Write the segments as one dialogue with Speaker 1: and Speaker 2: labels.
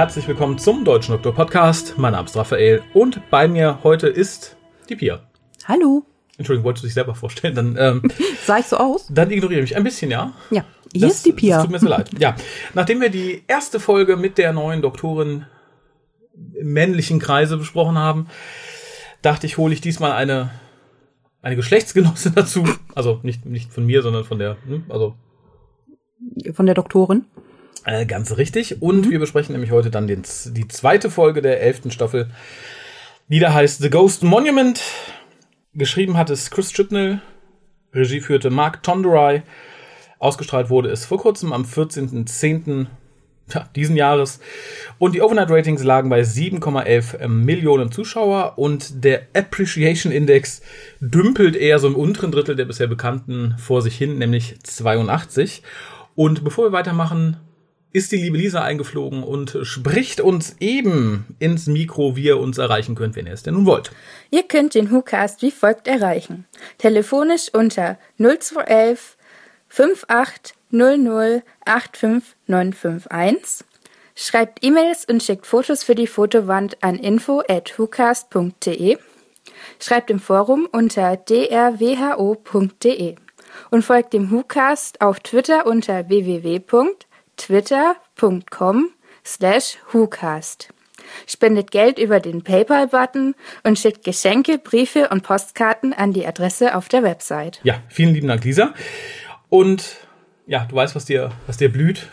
Speaker 1: Herzlich willkommen zum Deutschen Doktor Podcast. Mein Name ist Raphael und bei mir heute ist die Pia.
Speaker 2: Hallo.
Speaker 1: Entschuldigung, wolltest du dich selber vorstellen? Dann, ähm,
Speaker 2: Sah ich so aus?
Speaker 1: dann ignoriere mich ein bisschen, ja?
Speaker 2: Ja. Hier
Speaker 1: Das-
Speaker 2: ist die Pia.
Speaker 1: Das tut mir so leid. Ja, nachdem wir die erste Folge mit der neuen Doktorin im männlichen Kreise besprochen haben, dachte ich, hole ich diesmal eine eine Geschlechtsgenossin dazu. Also nicht nicht von mir, sondern von der, hm, also
Speaker 2: Von der Doktorin.
Speaker 1: Äh, ganz richtig. Und wir besprechen nämlich heute dann den, die zweite Folge der elften Staffel, die da heißt The Ghost Monument. Geschrieben hat es Chris Chibnall, Regie führte Mark Tonderai. Ausgestrahlt wurde es vor kurzem am 14.10. ja, diesen Jahres. Und die Overnight Ratings lagen bei 7,11 Millionen Zuschauer und der Appreciation Index dümpelt eher so im unteren Drittel der bisher bekannten vor sich hin, nämlich 82. Und bevor wir weitermachen, ist die liebe Lisa eingeflogen und spricht uns eben ins Mikro, wie ihr uns erreichen könnt, wenn ihr es denn nun wollt.
Speaker 3: Ihr könnt den WhoCast wie folgt erreichen. Telefonisch unter 0211 5800 85951. Schreibt E-Mails und schickt Fotos für die Fotowand an info at whocast.de. Schreibt im Forum unter drwho.de und folgt dem WhoCast auf Twitter unter www.twitter.com slash WhoCast. Spendet Geld über den PayPal-Button und schickt Geschenke, Briefe und Postkarten an die Adresse auf der Website.
Speaker 1: Ja, vielen lieben Dank, Lisa. Und ja, du weißt, was dir, was dir blüht.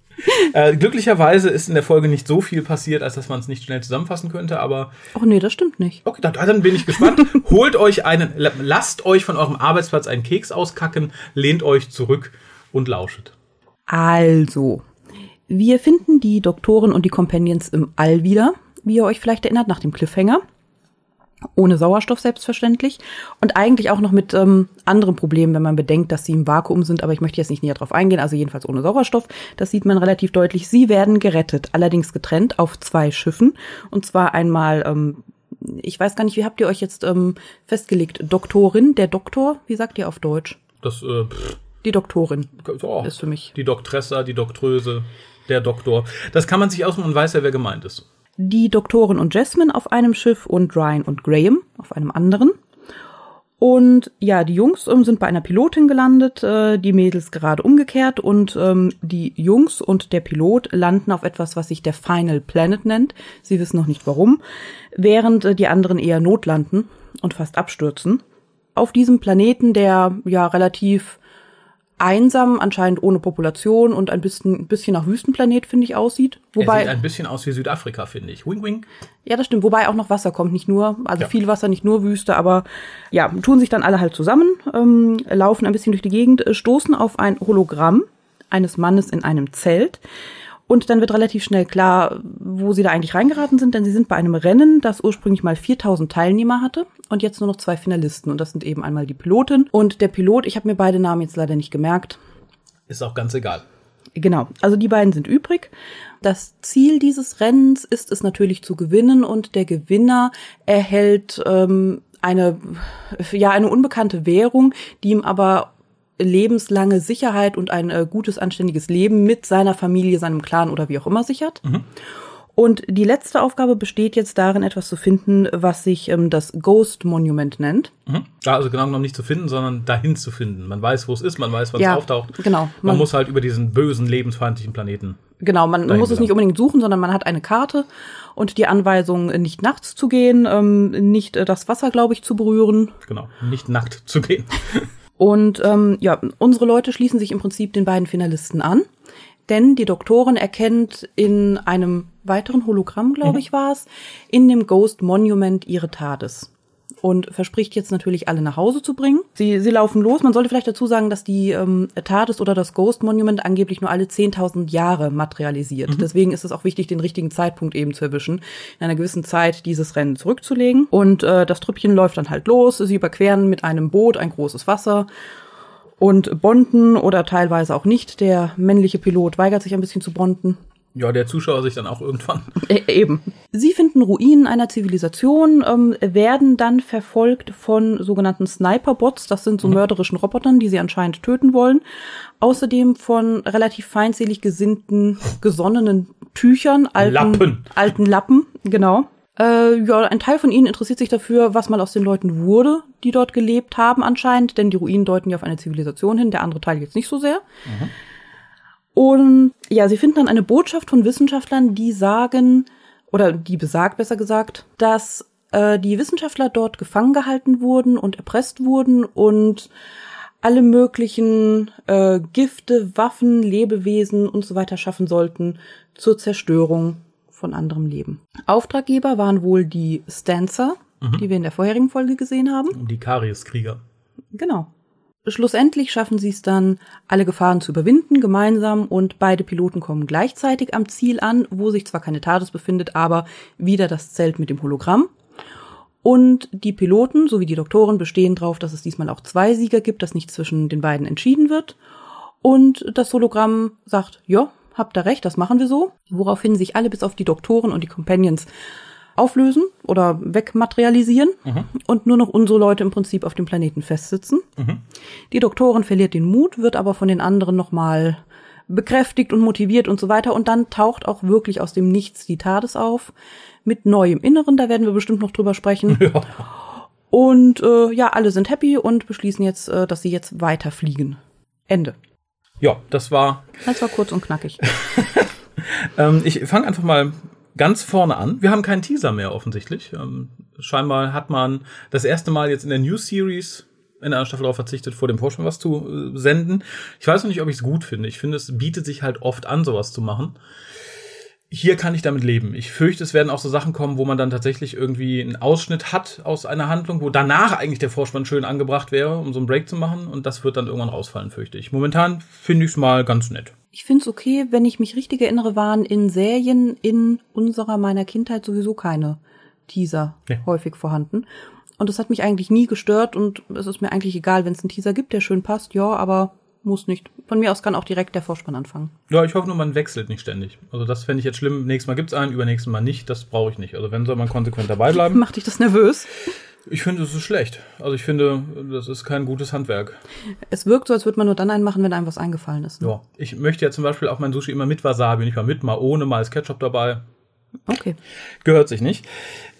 Speaker 1: äh, glücklicherweise ist in der Folge nicht so viel passiert, als dass man es nicht schnell zusammenfassen könnte, aber
Speaker 2: Ach nee, das stimmt nicht.
Speaker 1: okay, dann, dann bin ich gespannt. Holt euch einen, lasst euch von eurem Arbeitsplatz einen Keks auskacken, lehnt euch zurück und lauschet.
Speaker 2: Also, wir finden die Doktoren und die Companions im All wieder, wie ihr euch vielleicht erinnert, nach dem Cliffhanger. Ohne Sauerstoff selbstverständlich. Und eigentlich auch noch mit ähm, anderen Problemen, wenn man bedenkt, dass sie im Vakuum sind. Aber ich möchte jetzt nicht näher drauf eingehen. Also jedenfalls ohne Sauerstoff. Das sieht man relativ deutlich. Sie werden gerettet, allerdings getrennt auf zwei Schiffen. Und zwar einmal, ähm, ich weiß gar nicht, wie habt ihr euch jetzt ähm, festgelegt? Doktorin, der Doktor, wie sagt ihr auf Deutsch?
Speaker 1: Das, äh, pff,
Speaker 2: Die Doktorin
Speaker 1: oh,
Speaker 2: ist für mich.
Speaker 1: die Doktressa, die Doktröse, der Doktor. Das kann man sich ausmachen und weiß ja, wer gemeint ist.
Speaker 2: die Doktorin und Jasmine auf einem Schiff und Ryan und Graham auf einem anderen. Und ja, die Jungs ähm, sind bei einer Pilotin gelandet, äh, die Mädels gerade umgekehrt und ähm, die Jungs und der Pilot landen auf etwas, was sich der Final Planet nennt. Sie wissen noch nicht warum, während äh, die anderen eher notlanden und fast abstürzen. Auf diesem Planeten, der ja relativ einsam, anscheinend ohne Population und ein bisschen, ein bisschen nach Wüstenplanet, finde ich, aussieht.
Speaker 1: er
Speaker 2: Wobei,
Speaker 1: sieht ein bisschen aus wie Südafrika, finde ich. Wing, wing.
Speaker 2: ja, das stimmt. Wobei auch noch Wasser kommt, nicht nur, also
Speaker 1: Ja.
Speaker 2: viel Wasser, nicht nur Wüste, aber ja, tun sich dann alle halt zusammen, ähm, laufen ein bisschen durch die Gegend, äh, stoßen auf ein Hologramm eines Mannes in einem Zelt. Und dann wird relativ schnell klar, wo sie da eigentlich reingeraten sind, denn sie sind bei einem Rennen, das ursprünglich mal 4000 Teilnehmer hatte und jetzt nur noch zwei Finalisten. Und das sind eben einmal die Pilotin und der Pilot. Ich habe mir beide Namen jetzt leider nicht gemerkt.
Speaker 1: Ist auch ganz egal.
Speaker 2: Genau, also die beiden sind übrig. Das Ziel dieses Rennens ist es natürlich zu gewinnen und der Gewinner erhält ähm, eine, ja, eine unbekannte Währung, die ihm aber lebenslange Sicherheit und ein äh, gutes, anständiges Leben mit seiner Familie, seinem Clan oder wie auch immer sichert. Und die letzte Aufgabe besteht jetzt darin, etwas zu finden, was sich ähm, das Ghost Monument nennt.
Speaker 1: Mhm. Ja, also genau genommen nicht zu finden, sondern dahin zu finden. Man weiß, wo es ist, man weiß, wann
Speaker 2: Ja,
Speaker 1: es auftaucht.
Speaker 2: genau.
Speaker 1: Man,
Speaker 2: Man-
Speaker 1: muss halt über diesen bösen, lebensfeindlichen Planeten.
Speaker 2: Genau, man muss es nicht unbedingt suchen, sondern man hat eine Karte und die Anweisung, nicht nachts zu gehen, ähm, nicht äh, das Wasser, glaube ich, zu berühren.
Speaker 1: Genau. Nicht nackt zu gehen.
Speaker 2: Und ähm, ja, unsere Leute schließen sich im Prinzip den beiden Finalisten an, denn die Doktorin erkennt in einem weiteren Hologramm, glaube ich, war es, in dem Ghost Monument ihre TARDIS. Und verspricht jetzt natürlich alle nach Hause zu bringen. Sie, sie laufen los. Man sollte vielleicht dazu sagen, dass die ähm, TARDIS oder das Ghost Monument angeblich nur alle 10.000 Jahre materialisiert. Deswegen ist es auch wichtig, den richtigen Zeitpunkt eben zu erwischen, in einer gewissen Zeit dieses Rennen zurückzulegen. Und äh, das Trüppchen läuft dann halt los. Sie überqueren mit einem Boot ein großes Wasser und bonden oder teilweise auch nicht. Der männliche Pilot weigert sich ein bisschen zu bonden.
Speaker 1: Ja, der Zuschauer sich dann auch irgendwann.
Speaker 2: E eben. Sie finden Ruinen einer Zivilisation, ähm, werden dann verfolgt von sogenannten Sniper-Bots. Das sind so mhm. mörderischen Robotern, die sie anscheinend töten wollen. Außerdem von relativ feindselig gesinnten, gesonnenen Tüchern, alten Lappen. Alten Lappen, genau. Äh, ja, ein Teil von ihnen interessiert sich dafür, was mal aus den Leuten wurde, die dort gelebt haben anscheinend, denn die Ruinen deuten ja auf eine Zivilisation hin, der andere Teil jetzt nicht so sehr. Mhm. Und ja, sie finden dann eine Botschaft von Wissenschaftlern, die sagen, oder die besagt besser gesagt, dass äh, die Wissenschaftler dort gefangen gehalten wurden und erpresst wurden und alle möglichen äh, Gifte, Waffen, Lebewesen und so weiter schaffen sollten zur Zerstörung von anderem Leben. Auftraggeber waren wohl die Stancer, mhm. die wir in der vorherigen Folge gesehen haben.
Speaker 1: Die Karius-Krieger.
Speaker 2: Genau. Schlussendlich schaffen sie es dann, alle Gefahren zu überwinden, gemeinsam, und beide Piloten kommen gleichzeitig am Ziel an, wo sich zwar keine TARDIS befindet, aber wieder das Zelt mit dem Hologramm. Und die Piloten sowie die Doktoren bestehen darauf, dass es diesmal auch zwei Sieger gibt, dass nicht zwischen den beiden entschieden wird. Und das Hologramm sagt, ja, habt ihr recht, das machen wir so. Woraufhin sich alle bis auf die Doktoren und die Companions auflösen oder wegmaterialisieren mhm. und nur noch unsere Leute im Prinzip auf dem Planeten festsitzen. Mhm. Die Doktorin verliert den Mut, wird aber von den anderen nochmal bekräftigt und motiviert und so weiter. Und dann taucht auch wirklich aus dem Nichts die TARDIS auf mit neuem Inneren. Da werden wir bestimmt noch drüber sprechen. Ja. Und äh, ja, alle sind happy und beschließen jetzt, äh, dass sie jetzt weiterfliegen. Ende.
Speaker 1: Ja, das war.
Speaker 2: Das war kurz und knackig.
Speaker 1: ähm, ich fange einfach mal ganz vorne an. Wir haben keinen Teaser mehr offensichtlich. Ähm, scheinbar hat man das erste Mal jetzt in der News Series in einer Staffel darauf verzichtet, vor dem Vorspann was zu äh, senden. Ich weiß noch nicht, ob ich es gut finde. Ich finde, es bietet sich halt oft an, sowas zu machen hier kann ich damit leben. Ich fürchte, es werden auch so Sachen kommen, wo man dann tatsächlich irgendwie einen Ausschnitt hat aus einer Handlung, wo danach eigentlich der Vorspann schön angebracht wäre, um so einen Break zu machen. Und das wird dann irgendwann rausfallen, fürchte ich. Momentan finde ich es mal ganz nett.
Speaker 2: Ich finde es okay, wenn ich mich richtig erinnere, waren in Serien in unserer meiner Kindheit sowieso keine Teaser ja. häufig vorhanden. Und das hat mich eigentlich nie gestört und es ist mir eigentlich egal, wenn es einen Teaser gibt, der schön passt, ja, aber muss nicht. Von mir aus kann auch direkt der Vorspann anfangen.
Speaker 1: Ja, ich hoffe nur, man wechselt nicht ständig. Also das fände ich jetzt schlimm. Nächstes Mal gibt's einen, übernächstes Mal nicht. Das brauche ich nicht. Also wenn soll man konsequent dabei bleiben.
Speaker 2: Macht dich das nervös?
Speaker 1: Ich finde, es ist schlecht. Also ich finde, das ist kein gutes Handwerk.
Speaker 2: Es wirkt so, als würde man nur dann einen machen, wenn einem was eingefallen ist.
Speaker 1: Ne? Ja. Ich möchte ja zum Beispiel auch mein Sushi immer mit Wasabi, nicht mal mit, mal ohne, mal als Ketchup dabei.
Speaker 2: Okay.
Speaker 1: Gehört sich nicht.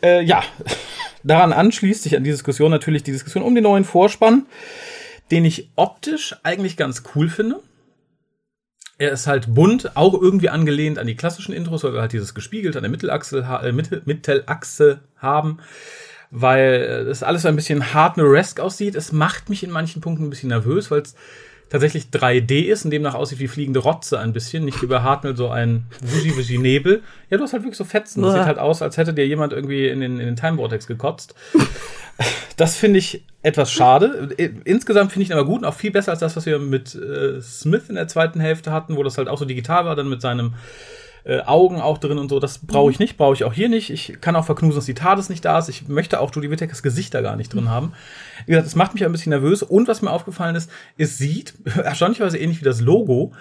Speaker 1: Äh, ja, daran anschließt sich an die Diskussion natürlich die Diskussion um den neuen Vorspann, den ich optisch eigentlich ganz cool finde. Er ist halt bunt, auch irgendwie angelehnt an die klassischen Intros, weil wir halt dieses gespiegelt an der Mittelachse, äh, Mittel, Mittelachse haben, weil es alles ein bisschen hardware-esque aussieht. Es macht mich in manchen Punkten ein bisschen nervös, weil es tatsächlich 3D ist und demnach aussieht wie fliegende Rotze ein bisschen, nicht wie bei Hartnell so ein wusi wusi Nebel. Ja, du hast halt wirklich so Fetzen. Das sieht halt aus, als hätte dir jemand irgendwie in den, in den Time Vortex gekotzt. Das finde ich etwas schade. Insgesamt finde ich ihn aber gut und auch viel besser als das, was wir mit äh, Smith in der zweiten Hälfte hatten, wo das halt auch so digital war, dann mit seinem äh, Augen auch drin und so. Das brauche ich mhm. nicht, brauche ich auch hier nicht. Ich kann auch verknusen, dass die TARDIS nicht da ist. Ich möchte auch Judy Whittakers Gesicht da gar nicht drin haben. Wie gesagt, das macht mich ein bisschen nervös. Und was mir aufgefallen ist, es sieht erstaunlicherweise ähnlich wie das Logo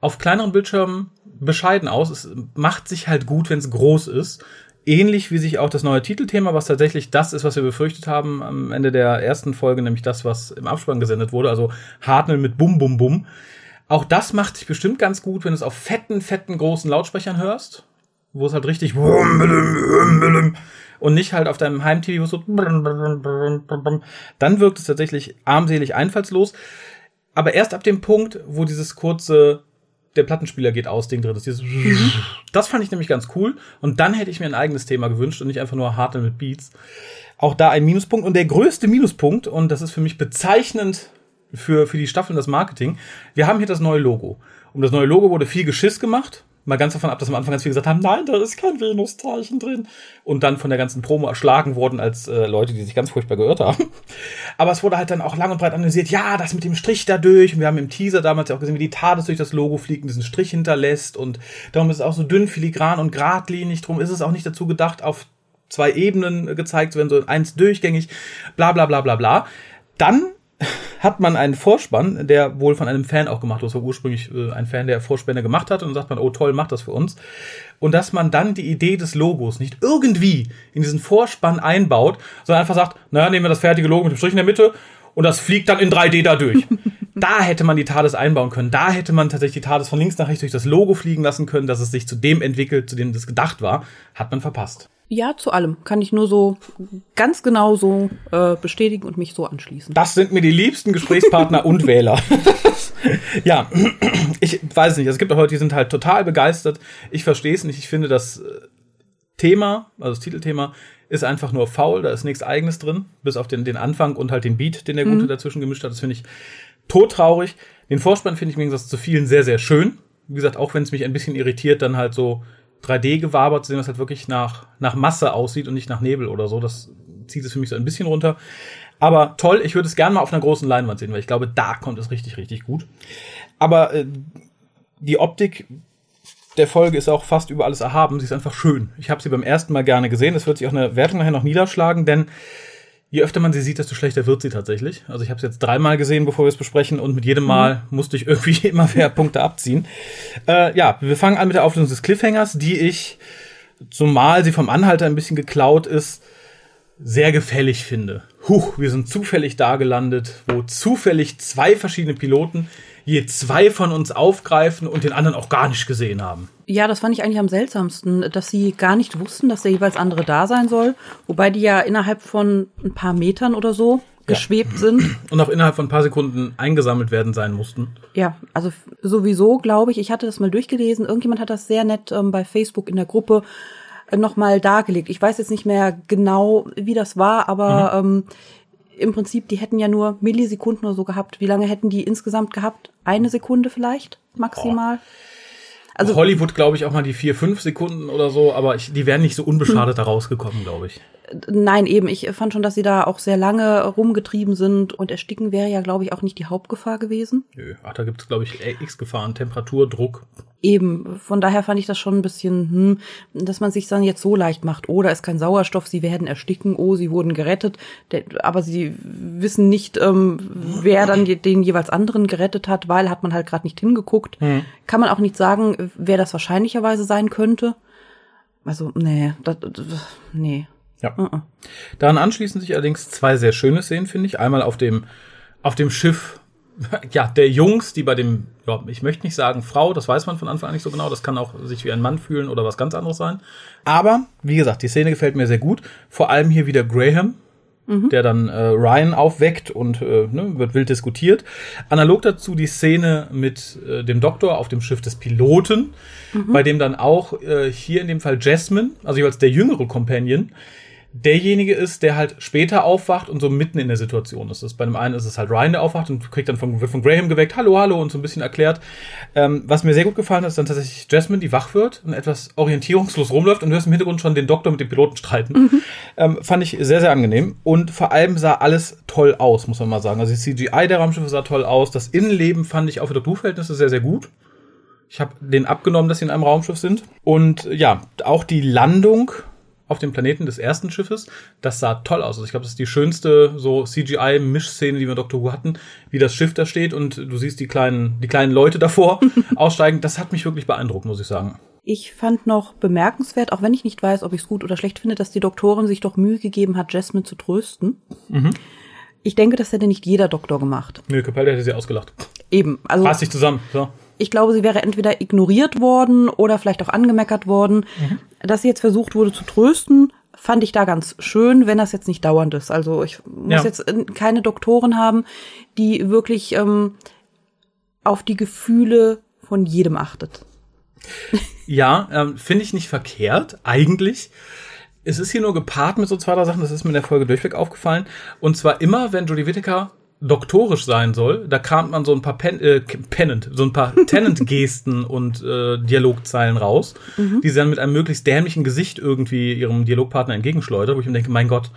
Speaker 1: auf kleineren Bildschirmen bescheiden aus. Es macht sich halt gut, wenn es groß ist. Ähnlich wie sich auch das neue Titelthema, was tatsächlich das ist, was wir befürchtet haben am Ende der ersten Folge, nämlich das, was im Abspann gesendet wurde, also Hartnell mit Bum Bum Bum. Auch das macht sich bestimmt ganz gut, wenn du es auf fetten, fetten, großen Lautsprechern hörst, wo es halt richtig und nicht halt auf deinem Heim-TV so dann wirkt es tatsächlich armselig einfallslos. Aber erst ab dem Punkt, wo dieses kurze der Plattenspieler geht aus, Ding drin ist. Dieses das fand ich nämlich ganz cool. Und dann hätte ich mir ein eigenes Thema gewünscht und nicht einfach nur Harte mit Beats. Auch da ein Minuspunkt. Und der größte Minuspunkt, und das ist für mich bezeichnend für, für die Staffel und das Marketing, wir haben hier das neue Logo. Um das neue Logo wurde viel Geschiss gemacht. Mal ganz davon ab, dass am Anfang ganz viele gesagt haben, nein, da ist kein Venus-Zeichen drin. Und dann von der ganzen Promo erschlagen wurden als äh, Leute, die sich ganz furchtbar gehört haben. Aber es wurde halt dann auch lang und breit analysiert, ja, das mit dem Strich da durch. Und wir haben im Teaser damals ja auch gesehen, wie die TARDIS durch das Logo fliegt und diesen Strich hinterlässt. Und darum ist es auch so dünn, filigran und geradlinig. Drum ist es auch nicht dazu gedacht, auf zwei Ebenen gezeigt zu werden, so eins durchgängig, bla bla bla bla bla. Dann hat man einen Vorspann, der wohl von einem Fan auch gemacht wurde. War ursprünglich äh, ein Fan, der Vorspänne gemacht hat und dann sagt man, oh toll, macht das für uns. Und dass man dann die Idee des Logos nicht irgendwie in diesen Vorspann einbaut, sondern einfach sagt, naja, nehmen wir das fertige Logo mit dem Strich in der Mitte und das fliegt dann in 3D da durch. da hätte man die TARDIS einbauen können. Da hätte man tatsächlich die TARDIS von links nach rechts durch das Logo fliegen lassen können, dass es sich zu dem entwickelt, zu dem das gedacht war. Hat man verpasst.
Speaker 2: Ja, zu allem. Kann ich nur so ganz genau so äh, bestätigen und mich so anschließen.
Speaker 1: Das sind mir die liebsten Gesprächspartner und Wähler. ja, ich weiß nicht. Es gibt auch Leute, die sind halt total begeistert. Ich verstehe es nicht. Ich finde das äh, Thema, also das Titelthema, ist einfach nur faul. Da ist nichts Eigenes drin, bis auf den, den Anfang und halt den Beat, den der Gute mhm. dazwischen gemischt hat. Das finde ich todtraurig. Den Vorspann finde ich im Gegensatz zu vielen sehr, sehr schön. Wie gesagt, auch wenn es mich ein bisschen irritiert, dann halt so 3D-Gewaber zu sehen, was halt wirklich nach, nach Masse aussieht und nicht nach Nebel oder so. Das zieht es für mich so ein bisschen runter. Aber toll, ich würde es gerne mal auf einer großen Leinwand sehen, weil ich glaube, da kommt es richtig, richtig gut. Aber äh, die Optik der Folge ist auch fast über alles erhaben. Sie ist einfach schön. Ich habe sie beim ersten Mal gerne gesehen. Es wird sich auch eine Wertung nachher noch niederschlagen, denn je öfter man sie sieht, desto schlechter wird sie tatsächlich. Also ich habe es jetzt dreimal gesehen, bevor wir es besprechen und mit jedem Mal mhm. musste ich irgendwie immer mehr Punkte abziehen. Äh, ja, wir fangen an mit der Auflösung des Cliffhangers, die ich, zumal sie vom Anhalter ein bisschen geklaut ist, sehr gefällig finde. Huch, wir sind zufällig da gelandet, wo zufällig zwei verschiedene Piloten je zwei von uns aufgreifen und den anderen auch gar nicht gesehen haben.
Speaker 2: Ja, das fand ich eigentlich am seltsamsten, dass sie gar nicht wussten, dass der jeweils andere da sein soll, wobei die ja innerhalb von ein paar Metern oder so geschwebt ja. sind.
Speaker 1: Und auch innerhalb von ein paar Sekunden eingesammelt werden sein mussten.
Speaker 2: Ja, also sowieso glaube ich, ich hatte das mal durchgelesen, irgendjemand hat das sehr nett ähm, bei Facebook in der Gruppe äh, nochmal dargelegt. Ich weiß jetzt nicht mehr genau, wie das war, aber mhm. ähm, im Prinzip, die hätten ja nur Millisekunden oder so gehabt. Wie lange hätten die insgesamt gehabt? Eine Sekunde vielleicht maximal? Oh.
Speaker 1: Also Hollywood, glaube ich, auch mal die vier, fünf Sekunden oder so, aber ich, die wären nicht so unbeschadet hm. da rausgekommen, glaube ich.
Speaker 2: Nein, eben. Ich fand schon, dass sie da auch sehr lange rumgetrieben sind und ersticken wäre ja, glaube ich, auch nicht die Hauptgefahr gewesen.
Speaker 1: Nö, ach, da gibt es, glaube ich, x Gefahren. Temperatur, Druck.
Speaker 2: Eben, von daher fand ich das schon ein bisschen, hm, dass man sich dann jetzt so leicht macht. Oh, da ist kein Sauerstoff, sie werden ersticken, oh, sie wurden gerettet. Aber sie wissen nicht, ähm, wer dann den jeweils anderen gerettet hat, weil hat man halt gerade nicht hingeguckt. Hm. Kann man auch nicht sagen, wer das wahrscheinlicherweise sein könnte. Also, nee, das, nee.
Speaker 1: Ja. Uh -uh. Daran anschließen sich allerdings zwei sehr schöne Szenen, finde ich. Einmal auf dem, auf dem Schiff, ja, der Jungs, die bei dem, ja, ich möchte nicht sagen Frau, das weiß man von Anfang an nicht so genau, das kann auch sich wie ein Mann fühlen oder was ganz anderes sein. Aber, wie gesagt, die Szene gefällt mir sehr gut. Vor allem hier wieder Graham, mhm. der dann äh, Ryan aufweckt und äh, ne, wird wild diskutiert. Analog dazu die Szene mit äh, dem Doktor auf dem Schiff des Piloten, mhm. bei dem dann auch äh, hier in dem Fall Jasmine, also jeweils der jüngere Companion, derjenige ist, der halt später aufwacht und so mitten in der Situation ist. Das bei dem einen ist es halt Ryan, der aufwacht und kriegt dann von, wird von Graham geweckt, hallo, hallo, und so ein bisschen erklärt. Ähm, was mir sehr gut gefallen hat, ist dann tatsächlich Jasmine, die wach wird und etwas orientierungslos rumläuft und du hörst im Hintergrund schon den Doktor mit dem Piloten streiten. Mhm. Ähm, fand ich sehr, sehr angenehm. Und vor allem sah alles toll aus, muss man mal sagen. Also die CGI der Raumschiffe sah toll aus. Das Innenleben fand ich auch für Doktorverhältnisse sehr, sehr gut. Ich habe den abgenommen, dass sie in einem Raumschiff sind. Und ja, auch die Landung auf dem Planeten des ersten Schiffes. Das sah toll aus. Also ich glaube, das ist die schönste so CGI-Mischszene, die wir in Doctor Who hatten, wie das Schiff da steht und du siehst die kleinen, die kleinen Leute davor aussteigen. Das hat mich wirklich beeindruckt, muss ich sagen.
Speaker 2: Ich fand noch bemerkenswert, auch wenn ich nicht weiß, ob ich es gut oder schlecht finde, dass die Doktorin sich doch Mühe gegeben hat, Jasmine zu trösten. Mhm. Ich denke, das hätte nicht jeder Doktor gemacht.
Speaker 1: Nö, Capella hätte sie ausgelacht.
Speaker 2: Eben.
Speaker 1: Also. Fass dich zusammen. So.
Speaker 2: Ich glaube, sie wäre entweder ignoriert worden oder vielleicht auch angemeckert worden. Mhm. Dass sie jetzt versucht wurde zu trösten, fand ich da ganz schön, wenn das jetzt nicht dauernd ist. Also ich muss ja. jetzt keine Doktoren haben, die wirklich ähm, auf die Gefühle von jedem achtet.
Speaker 1: Ja, ähm, finde ich nicht verkehrt, eigentlich. Es ist hier nur gepaart mit so zwei, drei Sachen, das ist mir in der Folge durchweg aufgefallen. Und zwar immer, wenn Jodie Whittaker doktorisch sein soll, da kramt man so ein paar Pen, äh, Pennant, so ein paar Tenant-Gesten und äh, Dialogzeilen raus, mhm. die sie dann mit einem möglichst dämlichen Gesicht irgendwie ihrem Dialogpartner entgegenschleudert, wo ich mir denke, mein Gott,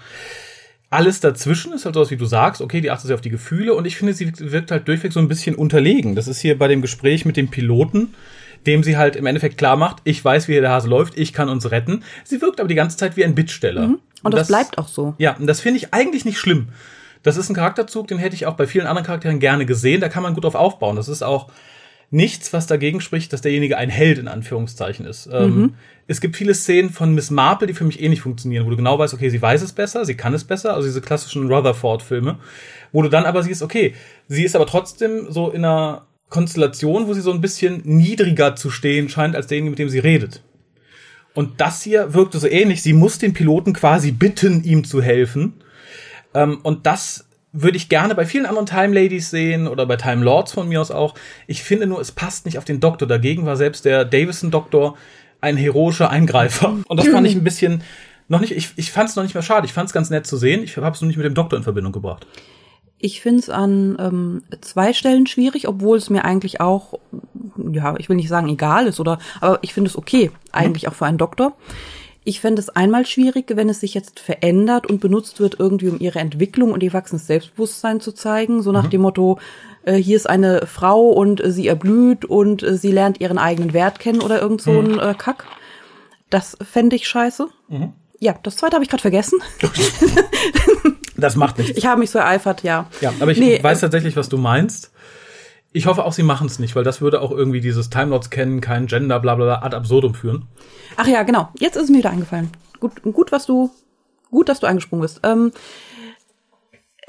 Speaker 1: alles dazwischen ist halt so was, wie du sagst, okay, die achtet sich auf die Gefühle und ich finde, sie wirkt halt durchweg so ein bisschen unterlegen. Das ist hier bei dem Gespräch mit dem Piloten, dem sie halt im Endeffekt klar macht, ich weiß, wie der Hase läuft, ich kann uns retten. Sie wirkt aber die ganze Zeit wie ein Bittsteller. Mhm.
Speaker 2: Und, und das, das, bleibt auch so.
Speaker 1: Ja, und das finde ich eigentlich nicht schlimm Das ist ein Charakterzug, den hätte ich auch bei vielen anderen Charakteren gerne gesehen. Da kann man gut drauf aufbauen. Das ist auch nichts, was dagegen spricht, dass derjenige ein Held in Anführungszeichen ist. Ähm, es gibt viele Szenen von Miss Marple, die für mich eh nicht funktionieren, wo du genau weißt, okay, sie weiß es besser, sie kann es besser, also diese klassischen Rutherford-Filme, wo du dann aber siehst, okay, sie ist aber trotzdem so in einer Konstellation, wo sie so ein bisschen niedriger zu stehen scheint als derjenige, mit dem sie redet. Und das hier wirkte so ähnlich. Sie muss den Piloten quasi bitten, ihm zu helfen. Ähm, und das würde ich gerne bei vielen anderen Time Ladies sehen oder bei Time Lords von mir aus auch. Ich finde nur, es passt nicht auf den Doktor. Dagegen war selbst der Davison-Doktor ein heroischer Eingreifer. Und das fand ich ein bisschen noch nicht, ich, ich fand es noch nicht mehr schade. Ich fand es ganz nett zu sehen. Ich habe es nur nicht mit dem Doktor in Verbindung gebracht.
Speaker 2: Ich finde es an ähm, zwei Stellen schwierig, obwohl es mir eigentlich auch, ja, ich will nicht sagen egal ist, oder, aber ich finde es okay, eigentlich auch für einen Doktor. Ich fände es einmal schwierig, wenn es sich jetzt verändert und benutzt wird, irgendwie um ihre Entwicklung und ihr wachsendes Selbstbewusstsein zu zeigen. So nach dem Motto, äh, hier ist eine Frau und äh, sie erblüht und äh, sie lernt ihren eigenen Wert kennen oder irgend so ein äh, Kack. Das fände ich scheiße. Ja, das zweite habe ich gerade vergessen.
Speaker 1: Das macht nichts.
Speaker 2: Ich habe mich so ereifert, ja.
Speaker 1: Ja, aber ich
Speaker 2: Nee,
Speaker 1: weiß tatsächlich, was du meinst. Ich hoffe auch, sie machen es nicht, weil das würde auch irgendwie dieses Time Lords kennen, kein Gender, bla bla bla, ad absurdum führen.
Speaker 2: Ach ja, genau. Jetzt ist es mir wieder eingefallen. Gut, gut, was du, gut, dass du eingesprungen bist. Ähm,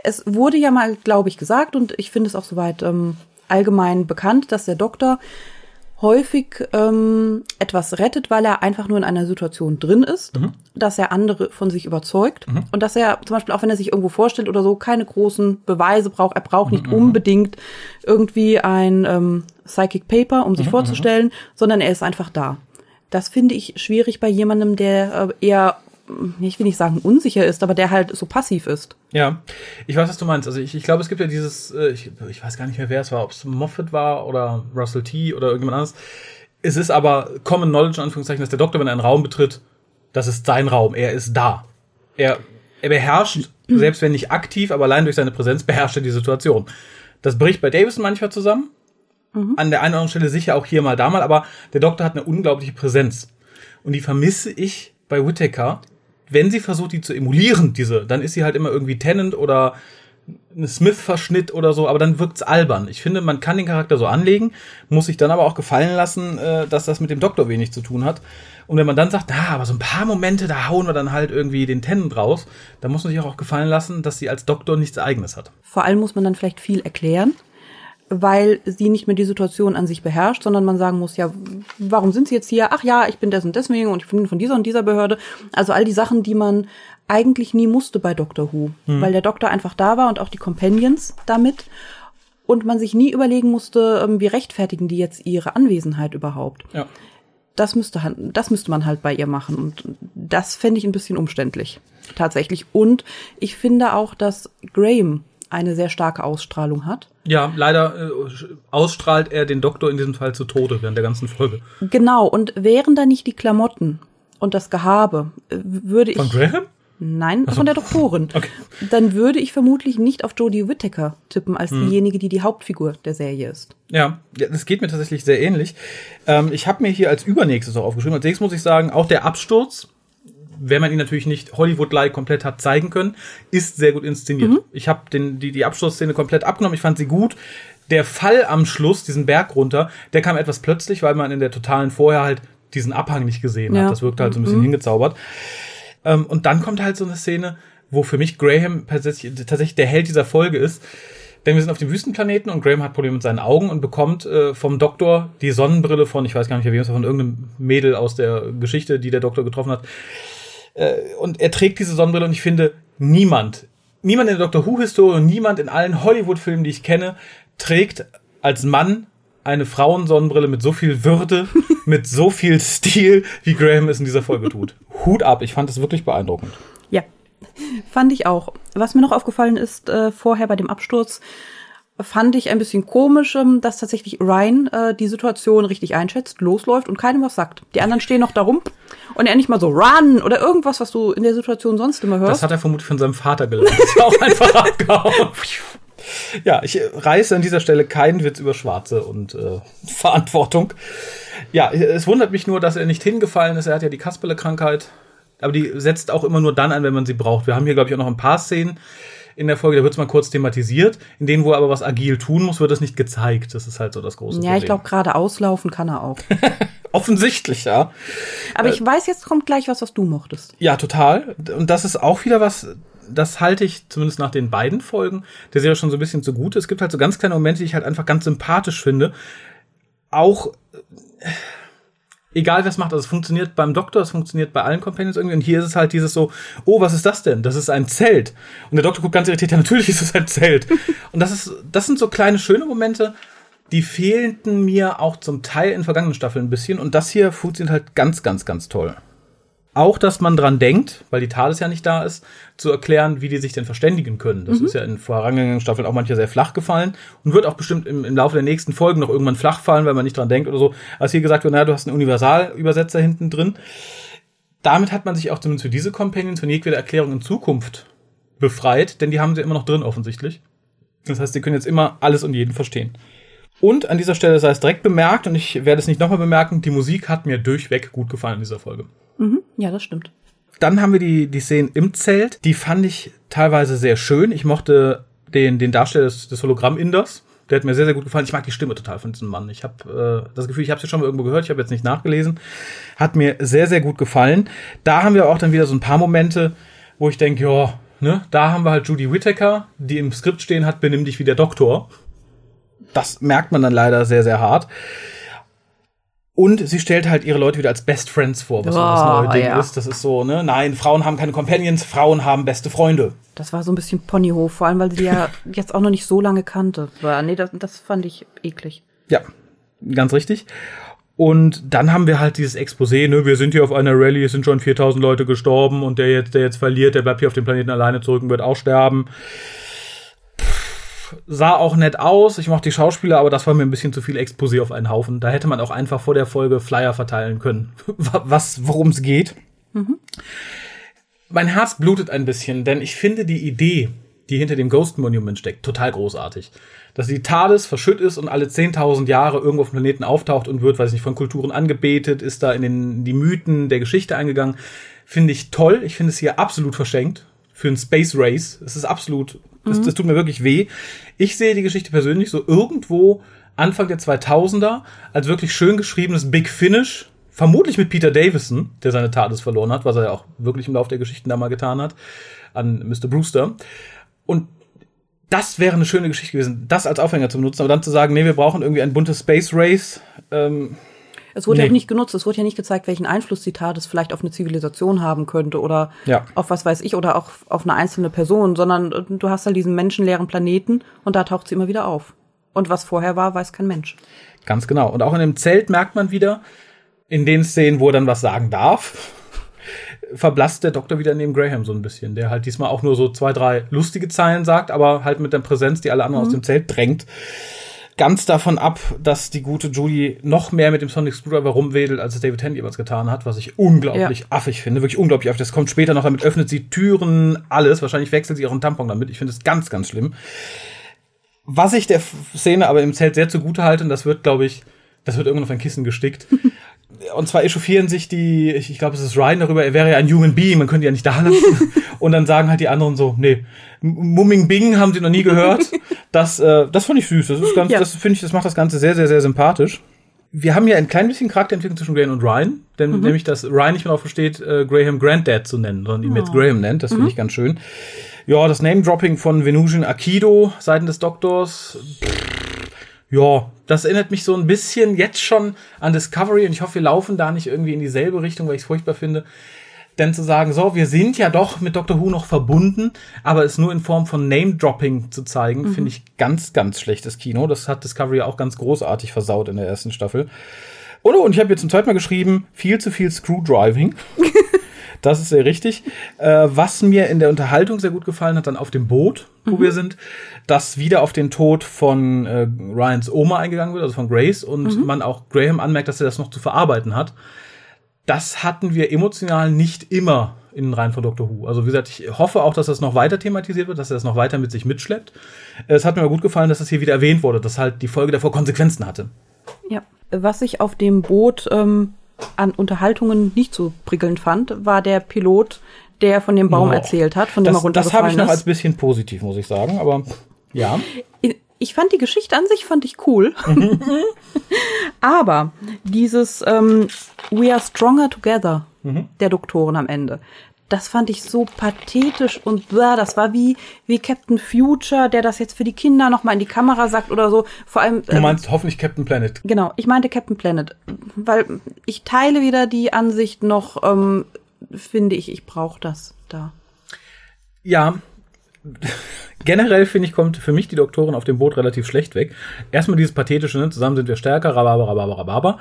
Speaker 2: es wurde ja mal, glaube ich, gesagt und ich finde es auch soweit ähm, allgemein bekannt, dass der Doktor häufig ähm, etwas rettet, weil er einfach nur in einer Situation drin ist, dass er andere von sich überzeugt. Und dass er zum Beispiel auch wenn er sich irgendwo vorstellt oder so keine großen Beweise braucht. Er braucht nicht unbedingt irgendwie ein ähm, Psychic Paper, um sich vorzustellen, sondern er ist einfach da. Das finde ich schwierig bei jemandem, der äh, eher, ich will nicht sagen unsicher ist, aber der halt so passiv ist.
Speaker 1: Ja, ich weiß, was du meinst. Also ich, ich glaube, es gibt ja dieses, äh, ich, ich weiß gar nicht mehr, wer es war, ob es Moffat war oder Russell T. oder irgendjemand anderes. Es ist aber Common Knowledge, in Anführungszeichen, dass der Doktor, wenn er einen Raum betritt, das ist sein Raum. Er ist da. Er, er beherrscht, selbst wenn nicht aktiv, aber allein durch seine Präsenz beherrscht er die Situation. Das bricht bei Davison manchmal zusammen. An der einen oder anderen Stelle sicher auch hier mal, da mal, aber der Doktor hat eine unglaubliche Präsenz. Und die vermisse ich bei Whittaker. Wenn sie versucht, die zu emulieren, diese, dann ist sie halt immer irgendwie Tennant oder ein Smith-Verschnitt oder so, aber dann wirkt's albern. Ich finde, man kann den Charakter so anlegen, muss sich dann aber auch gefallen lassen, äh, dass das mit dem Doktor wenig zu tun hat. Und wenn man dann sagt, ah, aber so ein paar Momente, da hauen wir dann halt irgendwie den Tennant raus, dann muss man sich auch gefallen lassen, dass sie als Doktor nichts Eigenes hat.
Speaker 2: Vor allem muss man dann vielleicht viel erklären, weil sie nicht mehr die Situation an sich beherrscht, sondern man sagen muss, ja, warum sind sie jetzt hier? Ach ja, ich bin und deswegen und ich bin von dieser und dieser Behörde. Also all die Sachen, die man eigentlich nie musste bei Doctor Who, weil der Doktor einfach da war und auch die Companions damit und man sich nie überlegen musste, ähm, wie rechtfertigen die jetzt ihre Anwesenheit überhaupt.
Speaker 1: Ja.
Speaker 2: Das müsste, das müsste man halt bei ihr machen. Und das fände ich ein bisschen umständlich. Tatsächlich. Und ich finde auch, dass Graham eine sehr starke Ausstrahlung hat.
Speaker 1: Ja, leider äh, ausstrahlt er den Doktor in diesem Fall zu Tode während der ganzen Folge.
Speaker 2: Genau. Und wären da nicht die Klamotten und das Gehabe, äh, würde ich.
Speaker 1: Von Graham?
Speaker 2: Nein, von der Doktorin.
Speaker 1: Okay.
Speaker 2: Dann würde ich vermutlich nicht auf Jodie Whittaker tippen, als
Speaker 1: Hm.
Speaker 2: diejenige, die die Hauptfigur der Serie ist.
Speaker 1: Ja, ja, das geht mir tatsächlich sehr ähnlich. Ähm, ich habe mir hier als übernächstes auch aufgeschrieben. Als nächstes muss ich sagen, auch der Absturz, wenn man ihn natürlich nicht Hollywood-like komplett hat zeigen können, ist sehr gut inszeniert. Ich habe die, die Absturzszene komplett abgenommen. Ich fand sie gut. Der Fall am Schluss, diesen Berg runter, der kam etwas plötzlich, weil man in der totalen Vorher halt diesen Abhang nicht gesehen
Speaker 2: Ja.
Speaker 1: hat. Das wirkte halt so ein bisschen hingezaubert. Ähm, und dann kommt halt so eine Szene, wo für mich Graham tatsächlich, tatsächlich der Held dieser Folge ist. Denn wir sind auf dem Wüstenplaneten und Graham hat Probleme mit seinen Augen und bekommt äh, vom Doktor die Sonnenbrille von, ich weiß gar nicht, wer es war, von irgendeinem Mädel aus der Geschichte, die der Doktor getroffen hat. Äh, und er trägt diese Sonnenbrille und ich finde, niemand, niemand in der Doctor Who-Historie und niemand in allen Hollywood-Filmen, die ich kenne, trägt als Mann eine Frauensonnenbrille mit so viel Würde, mit so viel Stil, wie Graham es in dieser Folge tut. Hut ab, ich fand es wirklich beeindruckend.
Speaker 2: Ja, fand ich auch. Was mir noch aufgefallen ist, äh, vorher bei dem Absturz, fand ich ein bisschen komisch, ähm, dass tatsächlich Ryan äh, die Situation richtig einschätzt, losläuft und keinem was sagt. Die anderen stehen noch da rum und er nicht mal so run oder irgendwas, was du in der Situation sonst immer
Speaker 1: Das
Speaker 2: hörst.
Speaker 1: hat er vermutlich von seinem Vater gelernt. Das ist auch einfach abgehauen. Ja, ich äh, reiße an dieser Stelle keinen Witz über Schwarze und äh, Verantwortung. Ja, es wundert mich nur, dass er nicht hingefallen ist. Er hat ja die Kasperle-Krankheit. Aber die setzt auch immer nur dann ein, wenn man sie braucht. Wir haben hier, glaube ich, auch noch ein paar Szenen, in der Folge, da wird es mal kurz thematisiert. In denen, wo er aber was agil tun muss, wird das nicht gezeigt. Das ist halt so das große
Speaker 2: Ja,
Speaker 1: Problem.
Speaker 2: ich glaube, gerade auslaufen kann er auch.
Speaker 1: Offensichtlich, ja.
Speaker 2: Aber ich weiß, jetzt kommt gleich was, was du mochtest.
Speaker 1: Ja, total. Und das ist auch wieder was, das halte ich zumindest nach den beiden Folgen der Serie schon so ein bisschen zugute. Es gibt halt so ganz kleine Momente, die ich halt einfach ganz sympathisch finde. Auch egal was macht, also es funktioniert beim Doktor, es funktioniert bei allen Companions irgendwie. Und hier ist es halt dieses so, oh, was ist das denn? Das ist ein Zelt. Und der Doktor guckt ganz irritiert, ja, natürlich ist es ein Zelt. Und das ist, das sind so kleine schöne Momente, die fehlten mir auch zum Teil in vergangenen Staffeln ein bisschen. Und das hier funktioniert halt ganz, ganz, ganz toll. Auch, dass man dran denkt, weil die TARDIS ja nicht da ist, zu erklären, wie die sich denn verständigen können. Das ist ja in vorangegangenen Staffeln auch manchmal sehr flach gefallen und wird auch bestimmt im, im Laufe der nächsten Folgen noch irgendwann flach fallen, weil man nicht dran denkt oder so. Als hier gesagt wird, naja, du hast einen Universalübersetzer hinten drin. Damit hat man sich auch zumindest für diese Companions von jeglicher Erklärung in Zukunft befreit, denn die haben sie immer noch drin offensichtlich. Das heißt, sie können jetzt immer alles und jeden verstehen. Und an dieser Stelle sei es direkt bemerkt, und ich werde es nicht nochmal bemerken, die Musik hat mir durchweg gut gefallen in dieser Folge.
Speaker 2: Mhm. Ja, das stimmt.
Speaker 1: Dann haben wir die, die Szenen im Zelt. Die fand ich teilweise sehr schön. Ich mochte den, den Darsteller des, des Hologramm-Inders. Der hat mir sehr, sehr gut gefallen. Ich mag die Stimme total von diesem Mann. Ich habe äh, das Gefühl, ich habe sie schon mal irgendwo gehört. Ich habe jetzt nicht nachgelesen. Hat mir sehr, sehr gut gefallen. Da haben wir auch dann wieder so ein paar Momente, wo ich denke, ja, ne, da haben wir halt Judy Whittaker, die im Skript stehen hat, benimm dich wie der Doktor. Das merkt man dann leider sehr, sehr hart. Und sie stellt halt ihre Leute wieder als Best Friends vor, was so das
Speaker 2: Oh,
Speaker 1: neue Ding
Speaker 2: ja.
Speaker 1: ist. Das ist so, ne? Nein, Frauen haben keine Companions, Frauen haben beste Freunde.
Speaker 2: Das war so ein bisschen Ponyhof, vor allem, weil sie die ja jetzt auch noch nicht so lange kannte. War, nee, das, das fand ich eklig.
Speaker 1: Ja, ganz richtig. Und dann haben wir halt dieses Exposé, ne, wir sind hier auf einer Rallye, es sind schon 4000 Leute gestorben und der jetzt, der jetzt verliert, der bleibt hier auf dem Planeten alleine zurück und wird auch sterben. Sah auch nett aus, ich mochte die Schauspieler, aber das war mir ein bisschen zu viel Exposé auf einen Haufen. Da hätte man auch einfach vor der Folge Flyer verteilen können, was, worum es geht. Mein Herz blutet ein bisschen, denn ich finde die Idee, die hinter dem Ghost Monument steckt, total großartig. Dass die TARDIS verschütt ist und alle 10.000 Jahre irgendwo auf dem Planeten auftaucht und wird, weiß ich nicht, von Kulturen angebetet, ist da in den, die Mythen der Geschichte eingegangen. Finde ich toll. Ich finde es hier absolut verschenkt für ein Space Race. Es ist absolut, das, das tut mir wirklich weh. Ich sehe die Geschichte persönlich so irgendwo Anfang der 2000er als wirklich schön geschriebenes Big Finish. Vermutlich mit Peter Davison, der seine TARDIS verloren hat, was er ja auch wirklich im Laufe der Geschichten da mal getan hat, an Mr. Brewster. Und das wäre eine schöne Geschichte gewesen, das als Aufhänger zu benutzen, aber dann zu sagen, nee, wir brauchen irgendwie ein buntes Space Race. Ähm,
Speaker 2: Es wurde
Speaker 1: Nee.
Speaker 2: ja auch nicht genutzt, es wurde ja nicht gezeigt, welchen Einfluss die TARDIS vielleicht auf eine Zivilisation haben könnte oder
Speaker 1: Ja.
Speaker 2: auf was weiß ich oder auch auf eine einzelne Person, sondern äh, du hast halt diesen menschenleeren Planeten und da taucht sie immer wieder auf. Und was vorher war, weiß kein Mensch.
Speaker 1: Ganz genau. Und auch in dem Zelt merkt man wieder, in den Szenen, wo er dann was sagen darf, verblasst der Doktor wieder neben Graham so ein bisschen, der halt diesmal auch nur so zwei, drei lustige Zeilen sagt, aber halt mit der Präsenz, die alle anderen aus dem Zelt drängt. Ganz davon ab, dass die gute Judy noch mehr mit dem Sonic Screwdriver rumwedelt, als es David Tennant jemals getan hat, was ich unglaublich affig finde. Wirklich unglaublich affig. Das kommt später noch, damit öffnet sie Türen, alles. Wahrscheinlich wechselt sie ihren Tampon damit. Ich finde es ganz, ganz schlimm. Was ich der Szene aber im Zelt sehr zugute halte, und das wird, glaube ich, das wird irgendwann auf ein Kissen gestickt. Und zwar echauffieren sich die, ich, ich glaube, es ist Ryan darüber, er wäre ja ein Human Being, man könnte ihn ja nicht da lassen. Und dann sagen halt die anderen so, nee, Mumming Bing haben sie noch nie gehört. Das, äh, das fand ich süß. Das ist ganz,
Speaker 2: Ja.
Speaker 1: das finde ich, das macht das Ganze sehr, sehr, sehr sympathisch. Wir haben ja ein klein bisschen Charakterentwicklung zwischen Graham und Ryan, denn nämlich, dass Ryan nicht mehr darauf versteht, äh, Graham Granddad zu nennen, sondern ihn jetzt Graham nennt. Das finde ich ganz schön. Ja, das Name-Dropping von Venusian Akido seitens des Doktors. Ja, das erinnert mich so ein bisschen jetzt schon an Discovery und ich hoffe, wir laufen da nicht irgendwie in dieselbe Richtung, weil ich es furchtbar finde. Denn zu sagen, so, wir sind ja doch mit Doctor Who noch verbunden, aber es nur in Form von Name-Dropping zu zeigen, finde ich ganz, ganz schlechtes Kino. Das hat Discovery auch ganz großartig versaut in der ersten Staffel. Und, und ich habe jetzt zum zweiten Mal geschrieben, viel zu viel Screwdriving. Das ist sehr richtig. Äh, was mir in der Unterhaltung sehr gut gefallen hat, dann auf dem Boot, wo wir sind, dass wieder auf den Tod von äh, Ryans Oma eingegangen wird, also von Grace, und man auch Graham anmerkt, dass er das noch zu verarbeiten hat. Das hatten wir emotional nicht immer in den Reihen von Doctor Who. Also wie gesagt, ich hoffe auch, dass das noch weiter thematisiert wird, dass er das noch weiter mit sich mitschleppt. Es hat mir aber gut gefallen, dass das hier wieder erwähnt wurde, dass halt die Folge davor Konsequenzen hatte.
Speaker 2: Ja. Was ich auf dem Boot ähm, an Unterhaltungen nicht so prickelnd fand, war der Pilot, der von dem Baum
Speaker 1: Oh.
Speaker 2: erzählt hat, von dem
Speaker 1: Das,
Speaker 2: er
Speaker 1: das habe ich
Speaker 2: runtergefallen
Speaker 1: noch als bisschen positiv, muss ich sagen. Aber ja.
Speaker 2: Ich fand die Geschichte an sich fand ich cool. Aber dieses ähm, We are stronger together der Doktoren am Ende, das fand ich so pathetisch und blah, das war wie wie Captain Future, der das jetzt für die Kinder noch mal in die Kamera sagt oder so. Vor allem
Speaker 1: Du meinst hoffentlich Captain Planet.
Speaker 2: Genau, ich meinte Captain Planet, weil ich teile wieder die Ansicht noch, ähm, finde ich, ich brauche das da.
Speaker 1: Ja. Generell finde ich, kommt für mich die Doktorin auf dem Boot relativ schlecht weg. Erstmal dieses pathetische, ne? zusammen sind wir stärker, rababa, rababa, rababa.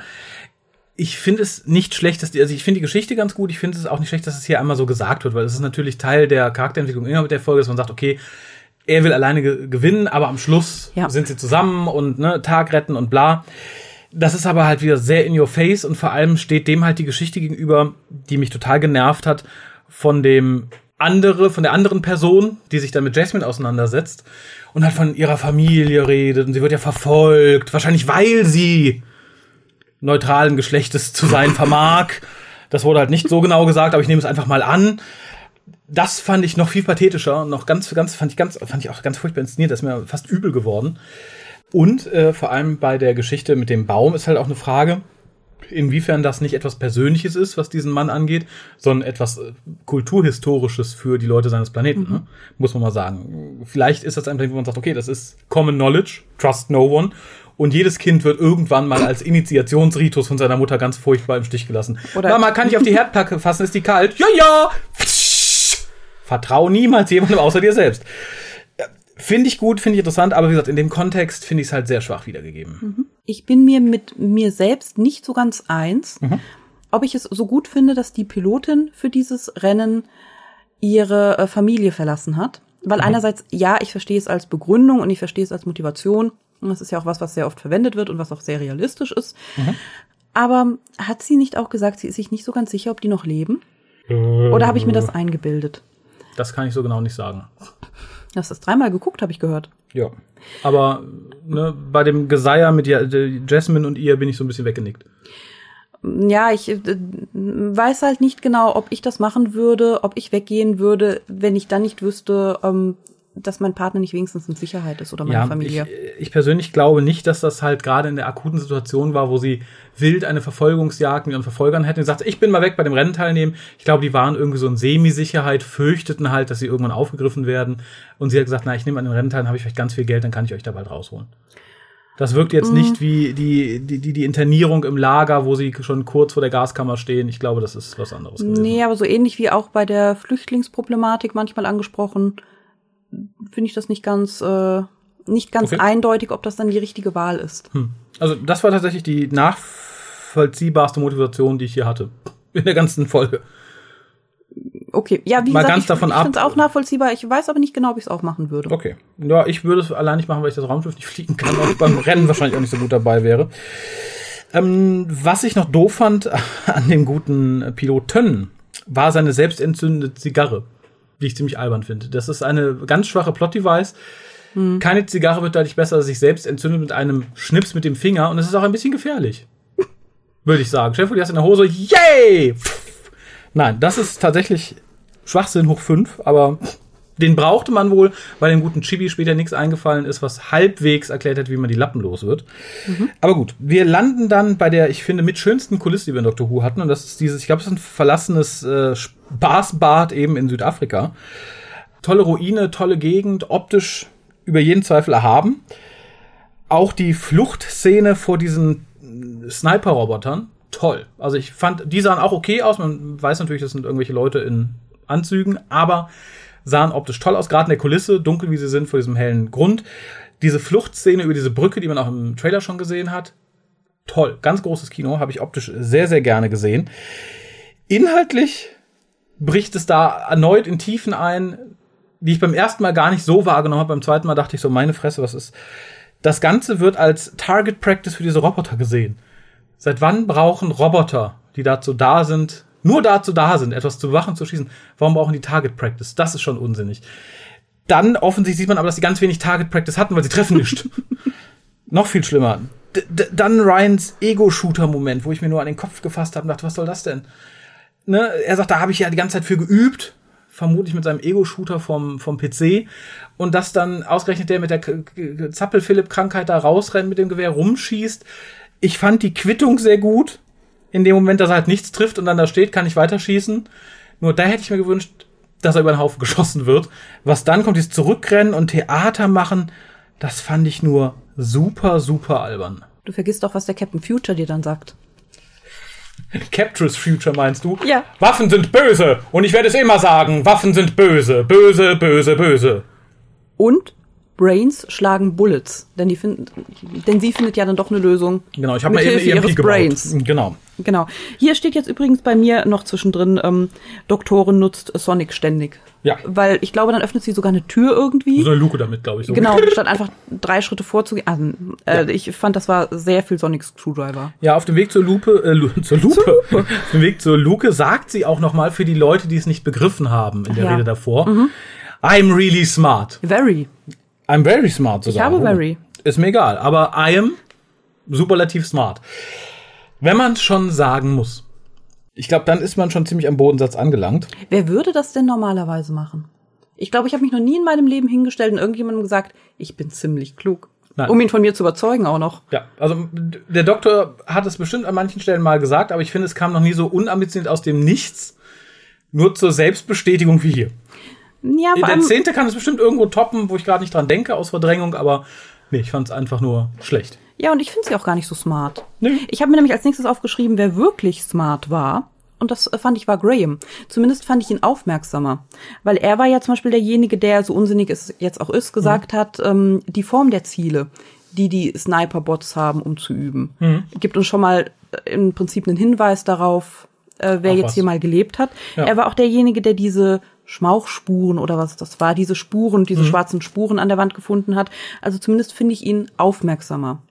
Speaker 1: Ich finde es nicht schlecht, dass die, also ich finde die Geschichte ganz gut. Ich finde es auch nicht schlecht, dass es hier einmal so gesagt wird, weil es ist natürlich Teil der Charakterentwicklung innerhalb der Folge, dass man sagt, okay, er will alleine ge gewinnen, aber am Schluss
Speaker 2: Ja.
Speaker 1: sind sie zusammen und ne, Tag retten und bla. Das ist aber halt wieder sehr in your face und vor allem steht dem halt die Geschichte gegenüber, die mich total genervt hat, von dem andere, von der anderen Person, die sich dann mit Jasmine auseinandersetzt und halt von ihrer Familie redet und sie wird ja verfolgt, wahrscheinlich weil sie neutralen Geschlechtes zu sein vermag. Das wurde halt nicht so genau gesagt, aber ich nehme es einfach mal an. Das fand ich noch viel pathetischer und noch ganz, ganz, fand ich ganz, fand ich auch ganz furchtbar inszeniert. Das ist mir fast übel geworden. Und äh, vor allem bei der Geschichte mit dem Baum ist halt auch eine Frage, inwiefern das nicht etwas Persönliches ist, was diesen Mann angeht, sondern etwas äh, Kulturhistorisches für die Leute seines Planeten, ne? muss man mal sagen. Vielleicht ist das ein Plan, wo man sagt, okay, das ist Common Knowledge, Trust No One. Und jedes Kind wird irgendwann mal als Initiationsritus von seiner Mutter ganz furchtbar im Stich gelassen.
Speaker 2: Oder-
Speaker 1: Mama, kann ich auf die Herdplatte fassen? Ist die kalt? Ja, ja! Vertrau niemals jemandem außer dir selbst. Finde ich gut, finde ich interessant, aber wie gesagt, in dem Kontext finde ich es halt sehr schwach wiedergegeben.
Speaker 2: Ich bin mir mit mir selbst nicht so ganz eins, ob ich es so gut finde, dass die Pilotin für dieses Rennen ihre äh, Familie verlassen hat. Weil einerseits, ja, ich verstehe es als Begründung und ich verstehe es als Motivation. Das ist ja auch was, was sehr oft verwendet wird und was auch sehr realistisch ist. Aber hat sie nicht auch gesagt, sie ist sich nicht so ganz sicher, ob die noch leben? Oder habe ich mir das eingebildet?
Speaker 1: Das kann ich so genau nicht sagen.
Speaker 2: Du hast das dreimal geguckt, habe ich gehört.
Speaker 1: Ja. Aber ne, bei dem Geseier mit äh, Jasmine und ihr bin ich so ein bisschen weggenickt.
Speaker 2: Ja, ich äh, weiß halt nicht genau, ob ich das machen würde, ob ich weggehen würde, wenn ich dann nicht wüsste, ähm, dass mein Partner nicht wenigstens in Sicherheit ist oder meine
Speaker 1: Ja,
Speaker 2: Familie.
Speaker 1: ich, ich persönlich glaube nicht, dass das halt gerade in der akuten Situation war, wo sie wild eine Verfolgungsjagd mit ihren Verfolgern hätten. Sie sagte, ich bin mal weg bei dem Rennen teilnehmen. Ich glaube, die waren irgendwie so in Semi-Sicherheit, fürchteten halt, dass sie irgendwann aufgegriffen werden. Und sie hat gesagt, na, ich nehme an den Rennen teil, dann habe ich vielleicht ganz viel Geld, dann kann ich euch da bald rausholen. Das wirkt jetzt nicht wie die, die, die, die Internierung im Lager, wo sie schon kurz vor der Gaskammer stehen. Ich glaube, das ist was anderes gewesen.
Speaker 2: Nee, aber so ähnlich wie auch bei der Flüchtlingsproblematik manchmal angesprochen, finde ich das nicht ganz, äh, nicht ganz
Speaker 1: Okay.
Speaker 2: eindeutig, ob das dann die richtige Wahl ist.
Speaker 1: Also das war tatsächlich die nachvollziehbarste Motivation, die ich hier hatte. In der ganzen Folge.
Speaker 2: Okay, ja, wie
Speaker 1: Mal
Speaker 2: gesagt,
Speaker 1: ganz
Speaker 2: ich,
Speaker 1: davon
Speaker 2: ich finde es auch nachvollziehbar. Ich weiß aber nicht genau, ob ich es auch machen würde.
Speaker 1: Okay. Ja, ich würde es allein nicht machen, weil ich das Raumschiff nicht fliegen kann und beim Rennen wahrscheinlich auch nicht so gut dabei wäre. Ähm, was ich noch doof fand an dem guten Piloten, war seine selbstentzündete Zigarre, die ich ziemlich albern finde. Das ist eine ganz schwache Plot-Device. Keine Zigarre wird dadurch besser, dass sich selbst entzündet mit einem Schnips mit dem Finger und es ist auch ein bisschen gefährlich. Würde ich sagen. Stell dir vor, die hast in der Hose, yay! Nein, das ist tatsächlich Schwachsinn hoch fünf, aber den brauchte man wohl, weil dem guten Chibi später nichts eingefallen ist, was halbwegs erklärt hat, wie man die Lappen los wird. Aber gut, wir landen dann bei der, ich finde, mit schönsten Kulisse, die wir in Doctor Who hatten. Und das ist dieses, ich glaube, es ist ein verlassenes äh, Spaßbad eben in Südafrika. Tolle Ruine, tolle Gegend, optisch über jeden Zweifel erhaben. Auch die Fluchtszene vor diesen Sniper-Robotern, toll. Also ich fand, die sahen auch okay aus. Man weiß natürlich, das sind irgendwelche Leute in Anzügen, aber sahen optisch toll aus, gerade in der Kulisse, dunkel wie sie sind, vor diesem hellen Grund. Diese Fluchtszene über diese Brücke, die man auch im Trailer schon gesehen hat, toll. Ganz großes Kino, habe ich optisch sehr, sehr gerne gesehen. Inhaltlich bricht es da erneut in Tiefen ein, die ich beim ersten Mal gar nicht so wahrgenommen habe. Beim zweiten Mal dachte ich so, meine Fresse, was ist. Das Ganze wird als Target Practice für diese Roboter gesehen. Seit wann brauchen Roboter, die dazu da sind, nur dazu da sind, etwas zu bewachen, zu schießen, warum brauchen die Target Practice? Das ist schon unsinnig. Dann offensichtlich sieht man aber, dass sie ganz wenig Target Practice hatten, weil sie treffen nicht. Noch viel schlimmer. D dann Ryans Ego-Shooter-Moment, wo ich mir nur an den Kopf gefasst habe und dachte, was soll das denn? Ne? Er sagt, da habe ich ja die ganze Zeit für geübt. vermutlich mit seinem Ego-Shooter vom, vom PC. Und dass dann ausgerechnet der mit der Zappel-Philipp-Krankheit da rausrennt, mit dem Gewehr rumschießt. Ich fand die Quittung sehr gut. In dem Moment, dass er halt nichts trifft und dann da steht, kann ich weiterschießen. Nur da hätte ich mir gewünscht, dass er über den Haufen geschossen wird. Was dann kommt, ist Zurückrennen und Theater machen. Das fand ich nur super, super albern.
Speaker 2: Du vergisst doch, was der Captain Future dir dann sagt.
Speaker 1: Captress Future meinst du?
Speaker 2: Ja.
Speaker 1: Waffen sind böse. Und ich werde es immer sagen. Waffen sind böse. Böse, böse, böse.
Speaker 2: Und Brains schlagen Bullets, denn die finden, denn sie findet ja dann doch eine Lösung.
Speaker 1: Genau, ich habe mal eben EMP gebaut. Brains. Genau.
Speaker 2: Genau. Hier steht jetzt übrigens bei mir noch zwischendrin, ähm, Doktorin nutzt Sonic ständig.
Speaker 1: Ja.
Speaker 2: Weil ich glaube, dann öffnet sie sogar eine Tür irgendwie.
Speaker 1: So eine Luke damit, glaube ich. So.
Speaker 2: Genau, statt einfach drei Schritte vorzugehen. Also, äh, ja. Ich fand, das war sehr viel Sonic Screwdriver.
Speaker 1: Ja, auf dem Weg zur Lupe, äh, zur Lupe, zur Lupe. auf dem Weg zur Luke sagt sie auch noch mal für die Leute, die es nicht begriffen haben in der ja. Rede davor. Mhm. I'm really smart.
Speaker 2: Very.
Speaker 1: I'm very smart
Speaker 2: sogar. Ich habe very.
Speaker 1: Ist mir egal, aber I am superlativ smart. Wenn man es schon sagen muss. Ich glaube, dann ist man schon ziemlich am Bodensatz angelangt.
Speaker 2: Wer würde das denn normalerweise machen? Ich glaube, ich habe mich noch nie in meinem Leben hingestellt und irgendjemandem gesagt, ich bin ziemlich klug. Nein. Um ihn von mir zu überzeugen auch noch.
Speaker 1: Ja, also der Doktor hat es bestimmt an manchen Stellen mal gesagt, aber ich finde, es kam noch nie so unambitioniert aus dem Nichts, nur zur Selbstbestätigung wie hier.
Speaker 2: Ja,
Speaker 1: Der Zehnte kann es bestimmt irgendwo toppen, wo ich gerade nicht dran denke, aus Verdrängung, aber nee, ich fand es einfach nur schlecht.
Speaker 2: Ja, und ich finde sie auch gar nicht so smart. Nee. Ich habe mir nämlich als nächstes aufgeschrieben, wer wirklich smart war. Und das äh, fand ich war Graham. Zumindest fand ich ihn aufmerksamer. Weil er war ja zum Beispiel derjenige, der, so unsinnig es jetzt auch ist, gesagt mhm. hat, ähm, die Form der Ziele, die die Sniper-Bots haben, um zu üben. Mhm. Gibt uns schon mal äh, im Prinzip einen Hinweis darauf, äh, wer Ach, jetzt was. hier mal gelebt hat. Ja. Er war auch derjenige, der diese Schmauchspuren oder was das war, diese Spuren, diese mhm. schwarzen Spuren an der Wand gefunden hat. Also zumindest finde ich ihn aufmerksamer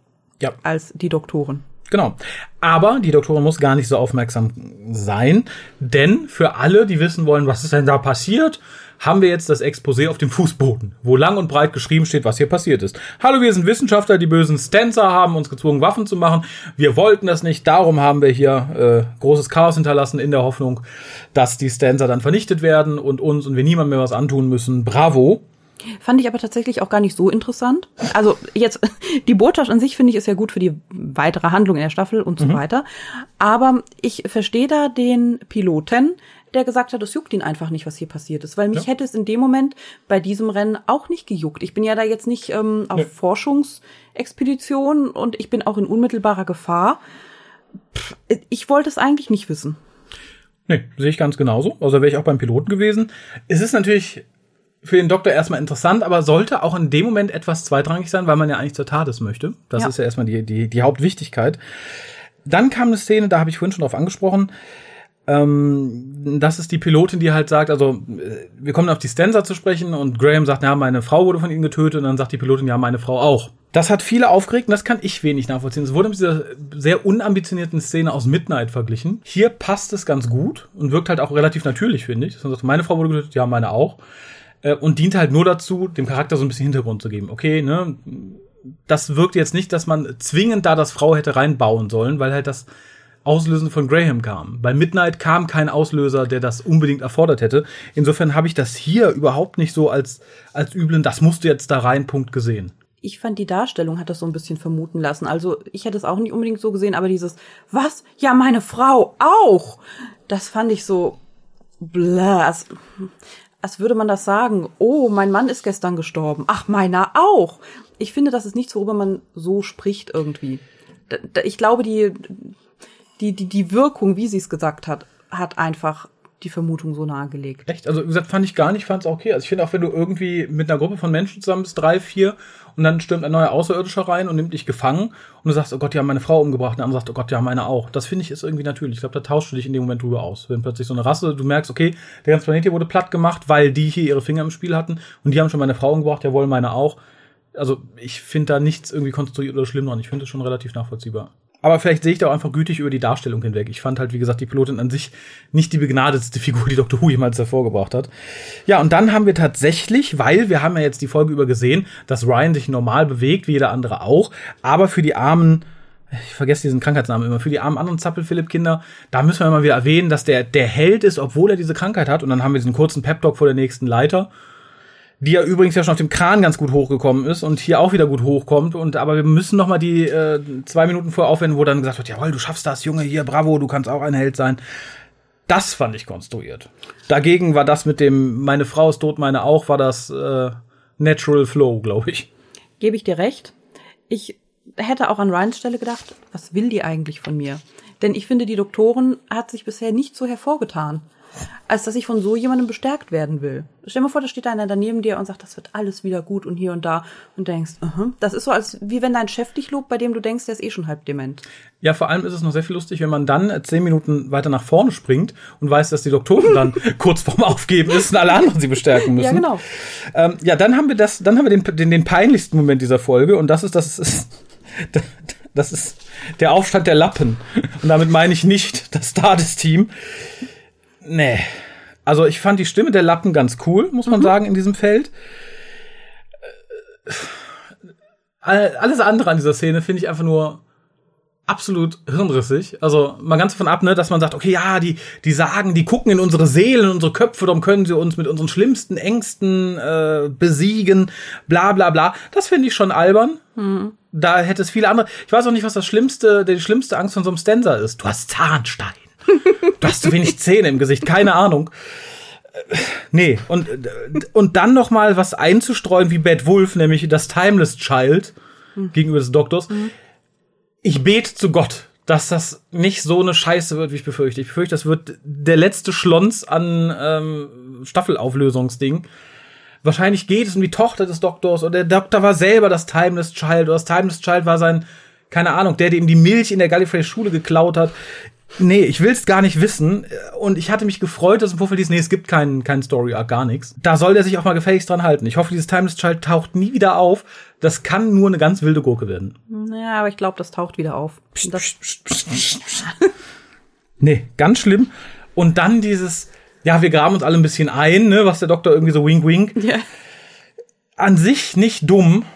Speaker 1: ja.
Speaker 2: als die Doktoren.
Speaker 1: Genau. Aber die Doktorin muss gar nicht so aufmerksam sein, denn für alle, die wissen wollen, was ist denn da passiert, haben wir jetzt das Exposé auf dem Fußboden, wo lang und breit geschrieben steht, was hier passiert ist. Hallo, wir sind Wissenschaftler, die bösen Stancer haben uns gezwungen, Waffen zu machen. Wir wollten das nicht, darum haben wir hier äh, großes Chaos hinterlassen in der Hoffnung, dass die Stancer dann vernichtet werden und uns und wir niemandem mehr was antun müssen. Bravo.
Speaker 2: Fand ich aber tatsächlich auch gar nicht so interessant. Also jetzt, die Botschaft an sich finde ich ist ja gut für die weitere Handlung in der Staffel und so mhm. weiter. Aber ich verstehe da den Piloten, der gesagt hat, es juckt ihn einfach nicht, was hier passiert ist. Weil mich ja. hätte es in dem Moment bei diesem Rennen auch nicht gejuckt. Ich bin ja da jetzt nicht ähm, auf nee. Forschungsexpedition und ich bin auch in unmittelbarer Gefahr. Pff, ich wollte es eigentlich nicht wissen.
Speaker 1: Nee, sehe ich ganz genauso. Also wäre ich auch beim Piloten gewesen. Es ist natürlich für den Doktor erstmal interessant, aber sollte auch in dem Moment etwas zweitrangig sein, weil man ja eigentlich zur TARDIS möchte. Das ja. ist ja erstmal die, die, die Hauptwichtigkeit. Dann kam eine Szene, da habe ich vorhin schon drauf angesprochen. Ähm, das ist die Pilotin, die halt sagt, also äh, wir kommen auf die Stanza zu sprechen und Graham sagt, ja, meine Frau wurde von ihnen getötet und dann sagt die Pilotin, ja, meine Frau auch. Das hat viele aufgeregt und das kann ich wenig nachvollziehen. Es wurde mit dieser sehr unambitionierten Szene aus Midnight verglichen. Hier passt es ganz gut und wirkt halt auch relativ natürlich, finde ich. Sagt, meine Frau wurde getötet, ja, meine auch. Äh, und dient halt nur dazu, dem Charakter so ein bisschen Hintergrund zu geben. Okay, ne? Das wirkt jetzt nicht, dass man zwingend da das Frau hätte reinbauen sollen, weil halt das Auslösen von Graham kam. Bei Midnight kam kein Auslöser, der das unbedingt erfordert hätte. Insofern habe ich das hier überhaupt nicht so als, als üblen, das musst du jetzt da rein, Punkt gesehen.
Speaker 2: Ich fand, die Darstellung hat das so ein bisschen vermuten lassen. Also, ich hätte es auch nicht unbedingt so gesehen, aber dieses, was? Ja, meine Frau auch! Das fand ich so, bläh. Als, würde man das sagen. Oh, mein Mann ist gestern gestorben. Ach, meiner auch. Ich finde, das ist nichts, worüber man so spricht irgendwie. Ich glaube, die, die, die, die Wirkung, wie sie es gesagt hat, hat einfach die Vermutung so nahegelegt.
Speaker 1: Echt? Also, wie gesagt, fand ich gar nicht, fand es okay. Also, ich finde auch, wenn du irgendwie mit einer Gruppe von Menschen zusammen bist, drei, vier, und dann stürmt ein neuer Außerirdischer rein und nimmt dich gefangen und du sagst, oh Gott, die haben meine Frau umgebracht, und der andere sagt, oh Gott, die haben meine auch. Das finde ich ist irgendwie natürlich. Ich glaube, da tauschst du dich in dem Moment drüber aus. Wenn plötzlich so eine Rasse, du merkst, okay, der ganze Planet hier wurde platt gemacht, weil die hier ihre Finger im Spiel hatten und die haben schon meine Frau umgebracht, jawohl, meine auch. Also, ich finde da nichts irgendwie konstruiert oder schlimm dran. Ich finde es schon relativ nachvollziehbar. Aber vielleicht sehe ich da auch einfach gütig über die Darstellung hinweg. Ich fand halt, wie gesagt, die Pilotin an sich nicht die begnadetste Figur, die Dr. Who jemals hervorgebracht hat. Ja, und dann haben wir tatsächlich, weil wir haben ja jetzt die Folge über gesehen, dass Ryan sich normal bewegt, wie jeder andere auch, aber für die armen ich vergesse diesen Krankheitsnamen immer, für die armen anderen Zappel-Philipp-Kinder, da müssen wir mal wieder erwähnen, dass der der Held ist, obwohl er diese Krankheit hat. Und dann haben wir diesen kurzen Pep-Talk vor der nächsten Leiter, die ja übrigens ja schon auf dem Kran ganz gut hochgekommen ist und hier auch wieder gut hochkommt. Und aber wir müssen noch mal die äh, zwei Minuten vorher aufwenden, wo dann gesagt wird, jawohl, du schaffst das, Junge, hier, bravo, du kannst auch ein Held sein. Das fand ich konstruiert. Dagegen war das mit dem, meine Frau ist tot, meine auch, war das äh, Natural Flow, glaube ich.
Speaker 2: Gebe ich dir recht. Ich hätte auch an Ryans Stelle gedacht, was will die eigentlich von mir? Denn ich finde, die Doktorin hat sich bisher nicht so hervorgetan, als dass ich von so jemandem bestärkt werden will. Stell dir mal vor, da steht einer daneben dir und sagt, das wird alles wieder gut und hier und da und denkst, uh das ist so, als wie wenn dein Chef dich lobt, bei dem du denkst, der ist eh schon halb dement.
Speaker 1: Ja, vor allem ist es noch sehr viel lustig, wenn man dann zehn Minuten weiter nach vorne springt und weiß, dass die Doktoren dann kurz vorm Aufgeben ist und alle anderen sie bestärken müssen.
Speaker 2: Ja, genau.
Speaker 1: Ähm, ja, dann haben wir das, dann haben wir den, den, den peinlichsten Moment dieser Folge und das ist, das ist, das ist der Aufstand der Lappen. Und damit meine ich nicht das TARDIS-Team. Nee. Also ich fand die Stimme der Lappen ganz cool, muss man mhm. sagen, in diesem Feld. Alles andere an dieser Szene finde ich einfach nur absolut hirnrissig. Also mal ganz davon ab, ne, dass man sagt, okay, ja, die, die sagen, die gucken in unsere Seelen, in unsere Köpfe, darum können sie uns mit unseren schlimmsten Ängsten äh, besiegen, bla bla bla. Das finde ich schon albern. Mhm. Da hätte es viele andere. Ich weiß auch nicht, was das schlimmste, die schlimmste Angst von so einem Stanza ist. Du hast Zahnstein. Du hast zu wenig Zähne im Gesicht, keine Ahnung. Nee, und, und dann noch mal was einzustreuen wie Bad Wolf, nämlich das Timeless Child gegenüber des Doktors. Ich bete zu Gott, dass das nicht so eine Scheiße wird, wie ich befürchte. Ich befürchte, das wird der letzte Schlons an ähm, Staffelauflösungsding. Wahrscheinlich geht es um die Tochter des Doktors und der Doktor war selber das Timeless Child oder das Timeless Child war sein, keine Ahnung, der, der ihm die Milch in der Gallifrey Schule geklaut hat. Nee, ich will's gar nicht wissen. Und ich hatte mich gefreut, dass im Vorfeld hieß, nee, es gibt keinen keinen Story Arc, gar nichts. Da soll der sich auch mal gefälligst dran halten. Ich hoffe, dieses Timeless Child taucht nie wieder auf. Das kann nur eine ganz wilde Gurke werden.
Speaker 2: Ja, aber ich glaube, das taucht wieder auf.
Speaker 1: nee, ganz schlimm. Und dann dieses, ja, wir graben uns alle ein bisschen ein, ne, was der Doktor irgendwie so wink wink. Ja. An sich nicht dumm,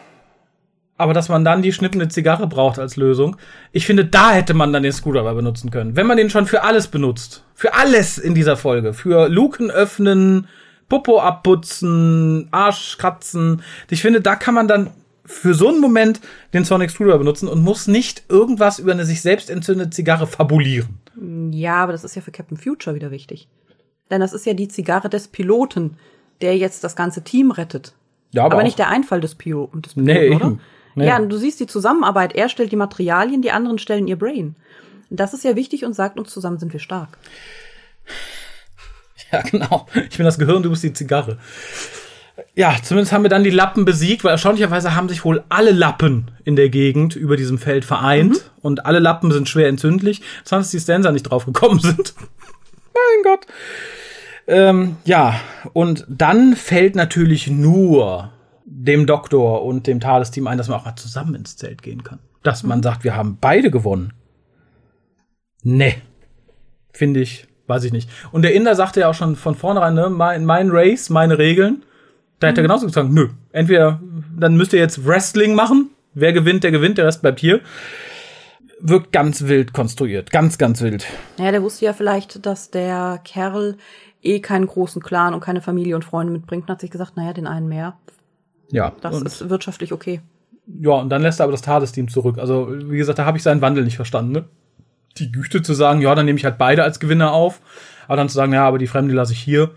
Speaker 1: aber dass man dann die schnippende Zigarre braucht als Lösung. Ich finde, da hätte man dann den Screwdriver benutzen können. Wenn man den schon für alles benutzt. Für alles in dieser Folge. Für Luken öffnen, Popo abputzen, Arsch kratzen. Ich finde, da kann man dann für so einen Moment den Sonic Screwdriver benutzen und muss nicht irgendwas über eine sich selbst entzündete Zigarre fabulieren.
Speaker 2: Ja, aber das ist ja für Captain Future wieder wichtig. Denn das ist ja die Zigarre des Piloten, der jetzt das ganze Team rettet. Ja, aber, aber nicht der Einfall des, Pio des Piloten, nee, oder? Eben. Nee. Ja, und du siehst die Zusammenarbeit. Er stellt die Materialien, die anderen stellen ihr Brain. Das ist ja wichtig und sagt uns, zusammen sind wir stark.
Speaker 1: Ja, genau. Ich bin das Gehirn, du bist die Zigarre. Ja, zumindest haben wir dann die Lappen besiegt, weil erstaunlicherweise haben sich wohl alle Lappen in der Gegend über diesem Feld vereint mhm. und alle Lappen sind schwer entzündlich. Sonst die Stanza nicht drauf gekommen sind. mein Gott. Ähm, ja, und dann fällt natürlich nur dem Doktor und dem TARDIS-Team ein, dass man auch mal zusammen ins Zelt gehen kann. Dass man sagt, wir haben beide gewonnen. Nee. Finde ich, weiß ich nicht. Und der Inder sagte ja auch schon von vornherein, ne, mein, mein Race, meine Regeln. Da hätte er mhm. genauso gesagt, nö. Entweder, dann müsst ihr jetzt Wrestling machen. Wer gewinnt, der gewinnt, der Rest bleibt hier. Wirkt ganz wild konstruiert. Ganz, ganz wild.
Speaker 2: Ja, der wusste ja vielleicht, dass der Kerl eh keinen großen Clan und keine Familie und Freunde mitbringt und hat sich gesagt, naja, den einen mehr.
Speaker 1: Ja.
Speaker 2: Das ist wirtschaftlich okay.
Speaker 1: Ja, und dann lässt er aber das TARDIS-Team zurück. Also, wie gesagt, da habe ich seinen Wandel nicht verstanden. Ne? Die Güte zu sagen, ja, dann nehme ich halt beide als Gewinner auf. Aber dann zu sagen, ja, aber die Fremde lasse ich hier.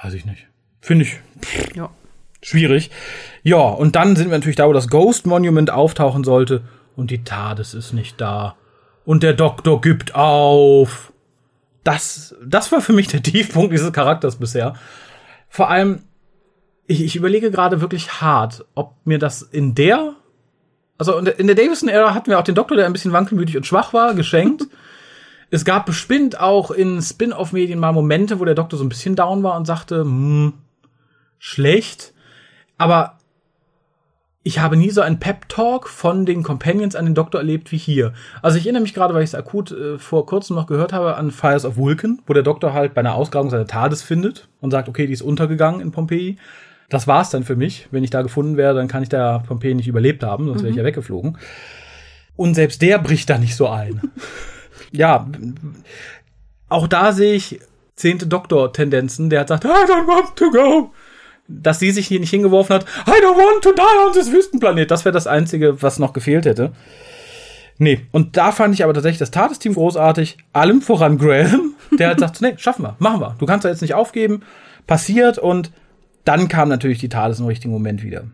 Speaker 1: Weiß ich nicht. Finde ich pff, ja. schwierig. Ja, und dann sind wir natürlich da, wo das Ghost Monument auftauchen sollte. Und die TARDIS ist nicht da. Und der Doktor gibt auf. Das, das war für mich der Tiefpunkt dieses Charakters bisher. Vor allem, ich, ich überlege gerade wirklich hart, ob mir das in der, also in der Davison-Ära hatten wir auch den Doktor, der ein bisschen wankelmütig und schwach war, geschenkt. es gab bestimmt auch in Spin-off-Medien mal Momente, wo der Doktor so ein bisschen down war und sagte, hm, schlecht. Aber ich habe nie so einen Pep-Talk von den Companions an den Doktor erlebt wie hier. Also ich erinnere mich gerade, weil ich es akut äh, vor kurzem noch gehört habe, an Fires of Vulcan, wo der Doktor halt bei einer Ausgrabung seine TARDIS findet und sagt, okay, die ist untergegangen in Pompeji. Das war's dann für mich. Wenn ich da gefunden wäre, dann kann ich da Pompeji nicht überlebt haben, sonst wäre ich mhm. ja weggeflogen. Und selbst der bricht da nicht so ein. ja, auch da sehe ich zehnte Doktor-Tendenzen, der hat sagt, I don't want to go. Dass sie sich hier nicht hingeworfen hat, I don't want to die on this Wüstenplanet. Das wäre das Einzige, was noch gefehlt hätte. Nee, und da fand ich aber tatsächlich das Tadesteam großartig. Allem voran Graham, der hat gesagt, nee, schaffen wir, machen wir. Du kannst da jetzt nicht aufgeben. Passiert und dann kam natürlich die Tades im richtigen Moment wieder.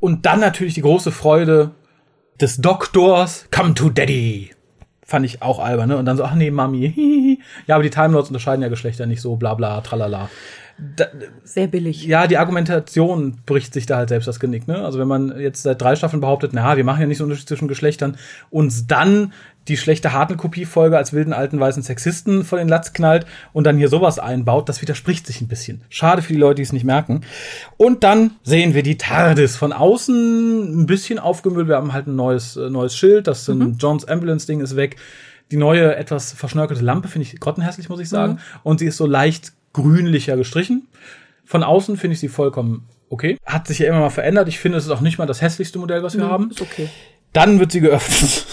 Speaker 1: Und dann natürlich die große Freude des Doktors, come to Daddy. Fand ich auch albern, ne? Und dann so, ach nee, Mami. ja, aber die Time Lords unterscheiden ja Geschlechter nicht so, bla bla, tralala. Da,
Speaker 2: Sehr billig.
Speaker 1: ja, die Argumentation bricht sich da halt selbst das Genick, ne? Also wenn man jetzt seit drei Staffeln behauptet, na, wir machen ja nicht so einen Unterschied zwischen Geschlechtern, uns dann die schlechte Hartl-Kopie-Folge als wilden alten weißen Sexisten vor den Latz knallt und dann hier sowas einbaut, das widerspricht sich ein bisschen. Schade für die Leute, die es nicht merken. Und dann sehen wir die TARDIS von außen ein bisschen aufgemüllt. Wir haben halt ein neues, äh, neues Schild, das mhm. Johns Ambulance-Ding ist weg. Die neue, etwas verschnörkelte Lampe finde ich grottenhässlich, muss ich sagen. Mhm. Und sie ist so leicht grünlicher gestrichen. Von außen finde ich sie vollkommen okay. Hat sich ja immer mal verändert. Ich finde, es ist auch nicht mal das hässlichste Modell, was wir mhm, haben.
Speaker 2: Ist okay.
Speaker 1: Dann wird sie geöffnet.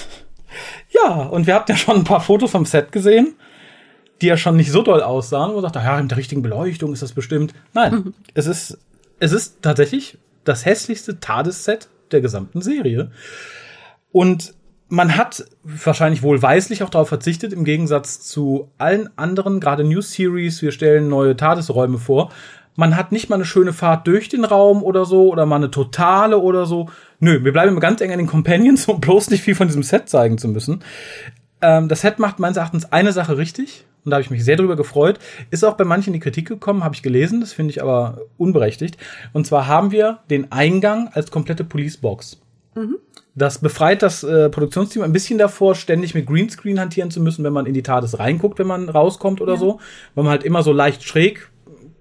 Speaker 1: ja, und wir hatten ja schon ein paar Fotos vom Set gesehen, die ja schon nicht so doll aussahen. Und man sagt, ja, mit der richtigen Beleuchtung ist das bestimmt. Nein, mhm. es ist, es ist tatsächlich das hässlichste TARDIS-Set der gesamten Serie. Und man hat wahrscheinlich wohlweislich auch darauf verzichtet, im Gegensatz zu allen anderen, gerade News Series, wir stellen neue Tadesräume vor. Man hat nicht mal eine schöne Fahrt durch den Raum oder so oder mal eine totale oder so. Nö, wir bleiben immer ganz eng an den Companions, um bloß nicht viel von diesem Set zeigen zu müssen. Ähm, das Set macht meines Erachtens eine Sache richtig und da habe ich mich sehr drüber gefreut. Ist auch bei manchen in die Kritik gekommen, habe ich gelesen, das finde ich aber unberechtigt. Und zwar haben wir den Eingang als komplette Policebox. Mhm. Das befreit das äh, Produktionsteam ein bisschen davor, ständig mit Greenscreen hantieren zu müssen, wenn man in die TARDIS reinguckt, wenn man rauskommt oder ja. so. Weil man halt immer so leicht schräg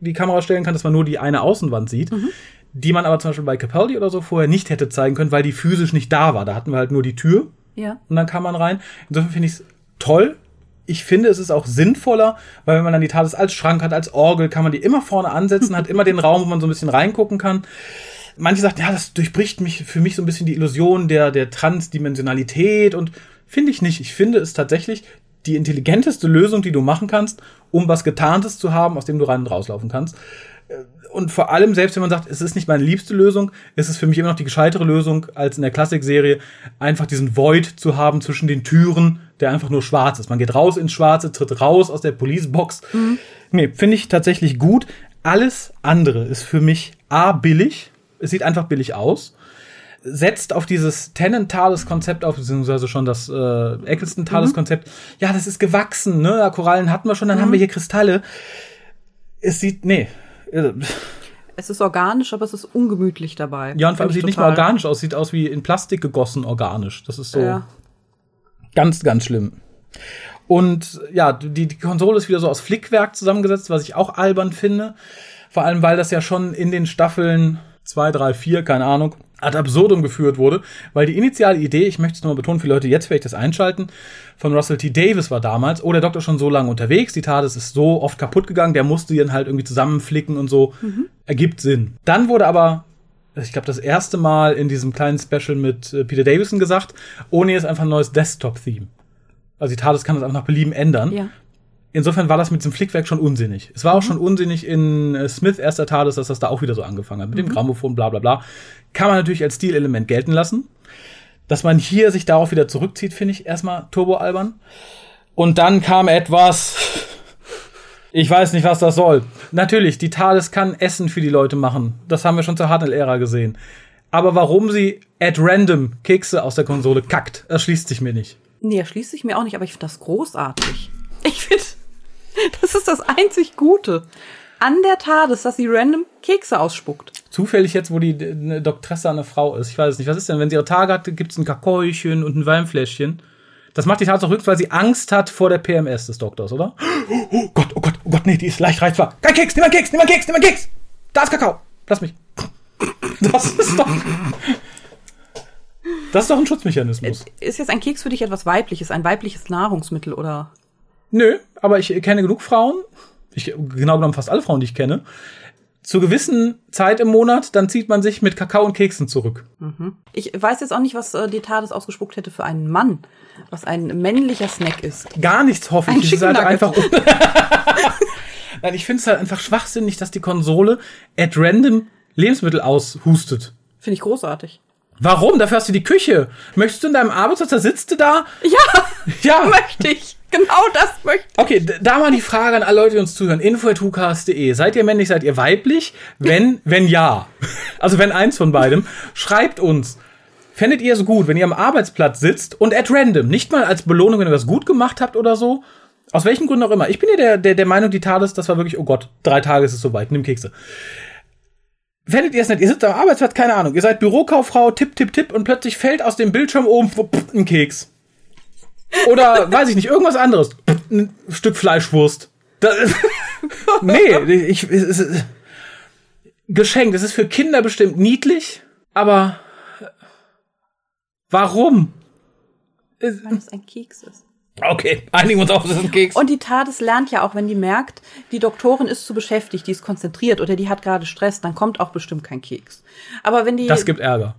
Speaker 1: die Kamera stellen kann, dass man nur die eine Außenwand sieht. Mhm. Die man aber zum Beispiel bei Capaldi oder so vorher nicht hätte zeigen können, weil die physisch nicht da war. Da hatten wir halt nur die Tür.
Speaker 2: Ja.
Speaker 1: Und dann kann man rein. Insofern finde ich es toll. Ich finde, es ist auch sinnvoller, weil wenn man dann die TARDIS als Schrank hat, als Orgel, kann man die immer vorne ansetzen, hat immer den Raum, wo man so ein bisschen reingucken kann manche sagten, ja, das durchbricht mich für mich so ein bisschen die Illusion der, der Transdimensionalität und finde ich nicht. Ich finde es tatsächlich die intelligenteste Lösung, die du machen kannst, um was Getarntes zu haben, aus dem du rein und rauslaufen kannst. Und vor allem, selbst wenn man sagt, es ist nicht meine liebste Lösung, ist es für mich immer noch die gescheitere Lösung, als in der Klassikserie einfach diesen Void zu haben zwischen den Türen, der einfach nur schwarz ist. Man geht raus ins Schwarze, tritt raus aus der Policebox. Mhm. Nee, finde ich tatsächlich gut. Alles andere ist für mich A, billig, es sieht einfach billig aus. Setzt auf dieses Tennant-Thales-Konzept auf, beziehungsweise schon das äh, Eccleston-Thales-Konzept. Mhm. Ja, das ist gewachsen, ne? Korallen hatten wir schon, dann mhm. haben wir hier Kristalle. Es sieht, nee.
Speaker 2: Es ist organisch, aber es ist ungemütlich dabei.
Speaker 1: Ja, und vor allem sieht nicht mal organisch aus, sieht aus wie in Plastik gegossen organisch. Das ist so ja. ganz, ganz schlimm. Und ja, die, die Konsole ist wieder so aus Flickwerk zusammengesetzt, was ich auch albern finde. Vor allem, weil das ja schon in den Staffeln 2, 3, 4, keine Ahnung, ad absurdum geführt wurde, weil die initiale Idee, ich möchte es nochmal betonen, für Leute jetzt vielleicht das einschalten, von Russell T. Davis war damals, oh, der Doktor ist schon so lange unterwegs, die TARDIS ist so oft kaputt gegangen, der musste ihn halt irgendwie zusammenflicken und so, mhm. ergibt Sinn. Dann wurde aber ich glaube, das erste Mal in diesem kleinen Special mit äh, Peter Davison gesagt, ohne jetzt einfach ein neues Desktop-Theme. Also die TARDIS kann das einfach nach Belieben ändern. Ja insofern war das mit diesem Flickwerk schon unsinnig. Es war auch mhm. schon unsinnig in äh, Smith erster Tades, dass das da auch wieder so angefangen hat. Mit mhm. dem Grammophon, bla bla bla. Kann man natürlich als Stilelement gelten lassen. Dass man hier sich darauf wieder zurückzieht, finde ich erstmal turbo-albern. Und dann kam etwas. Ich weiß nicht, was das soll. Natürlich, die Thales kann Essen für die Leute machen. Das haben wir schon zur Hartnell-Ära gesehen. Aber warum sie at random Kekse aus der Konsole kackt, erschließt sich mir nicht.
Speaker 2: Nee, erschließt sich mir auch nicht, aber ich finde das großartig. Ich finde, das ist das einzig Gute. An der TARDIS, dass sie random Kekse ausspuckt.
Speaker 1: Zufällig jetzt, wo die eine Doktresse eine Frau ist. Ich weiß es nicht. Was ist denn, wenn sie ihre Tage hat, gibt es ein Kakaochen und ein Weinfläschchen. Das macht die auch höchst, weil sie Angst hat vor der PMS des Doktors, oder? Oh Gott, oh Gott, oh Gott, nee, die ist leicht reizbar. Kein Keks, nimm einen Keks, nimm einen Keks, nimm einen Keks. Da ist Kakao. Lass mich. Das ist doch... Das ist doch ein Schutzmechanismus.
Speaker 2: Ist jetzt ein Keks für dich etwas Weibliches, ein weibliches Nahrungsmittel oder?
Speaker 1: Nö, aber ich kenne genug Frauen, ich, genau genommen fast alle Frauen, die ich kenne, Zu gewissen Zeit im Monat, dann zieht man sich mit Kakao und Keksen zurück.
Speaker 2: Ich weiß jetzt auch nicht, was äh, die TARDIS ausgespuckt hätte für einen Mann, was ein männlicher Snack ist.
Speaker 1: Gar nichts hoffe
Speaker 2: Ein
Speaker 1: ich.
Speaker 2: Chicken
Speaker 1: halt einfach. Nein, ich finde es halt einfach schwachsinnig, dass die Konsole at random Lebensmittel aushustet.
Speaker 2: Finde ich großartig.
Speaker 1: Warum? Dafür hast du die Küche. Möchtest du in deinem Arbeitsplatz, da sitzt du da?
Speaker 2: Ja,
Speaker 1: Ja.
Speaker 2: möchte ich. Genau das möchte ich.
Speaker 1: Okay, da mal die Frage an alle Leute, die uns zuhören. info.hucast.de. Seid ihr männlich, seid ihr weiblich? Wenn, wenn ja. Also wenn eins von beidem. Schreibt uns. Fändet ihr es gut, wenn ihr am Arbeitsplatz sitzt und at random, nicht mal als Belohnung, wenn ihr was gut gemacht habt oder so? Aus welchen Gründen auch immer. Ich bin ja der, der, der Meinung, die TARDIS, das war wirklich, oh Gott, drei Tage ist es soweit, nimm Kekse. Fändet ihr es nicht? Ihr sitzt am Arbeitsplatz, keine Ahnung, ihr seid Bürokauffrau, tipp, tipp, tipp und plötzlich fällt aus dem Bildschirm oben pff, ein Keks. Oder, weiß ich nicht, irgendwas anderes. Ein Stück Fleischwurst. Da, nee, ich, es ist, geschenkt. Es ist für Kinder bestimmt niedlich, aber warum?
Speaker 2: Weil es ein Keks ist.
Speaker 1: Okay, einigen wir uns auf, das ist ein Keks.
Speaker 2: Und die TARDIS lernt ja auch, wenn die merkt, die Doktorin ist zu beschäftigt, die ist konzentriert oder die hat gerade Stress, dann kommt auch bestimmt kein Keks. Aber wenn die,
Speaker 1: das gibt Ärger.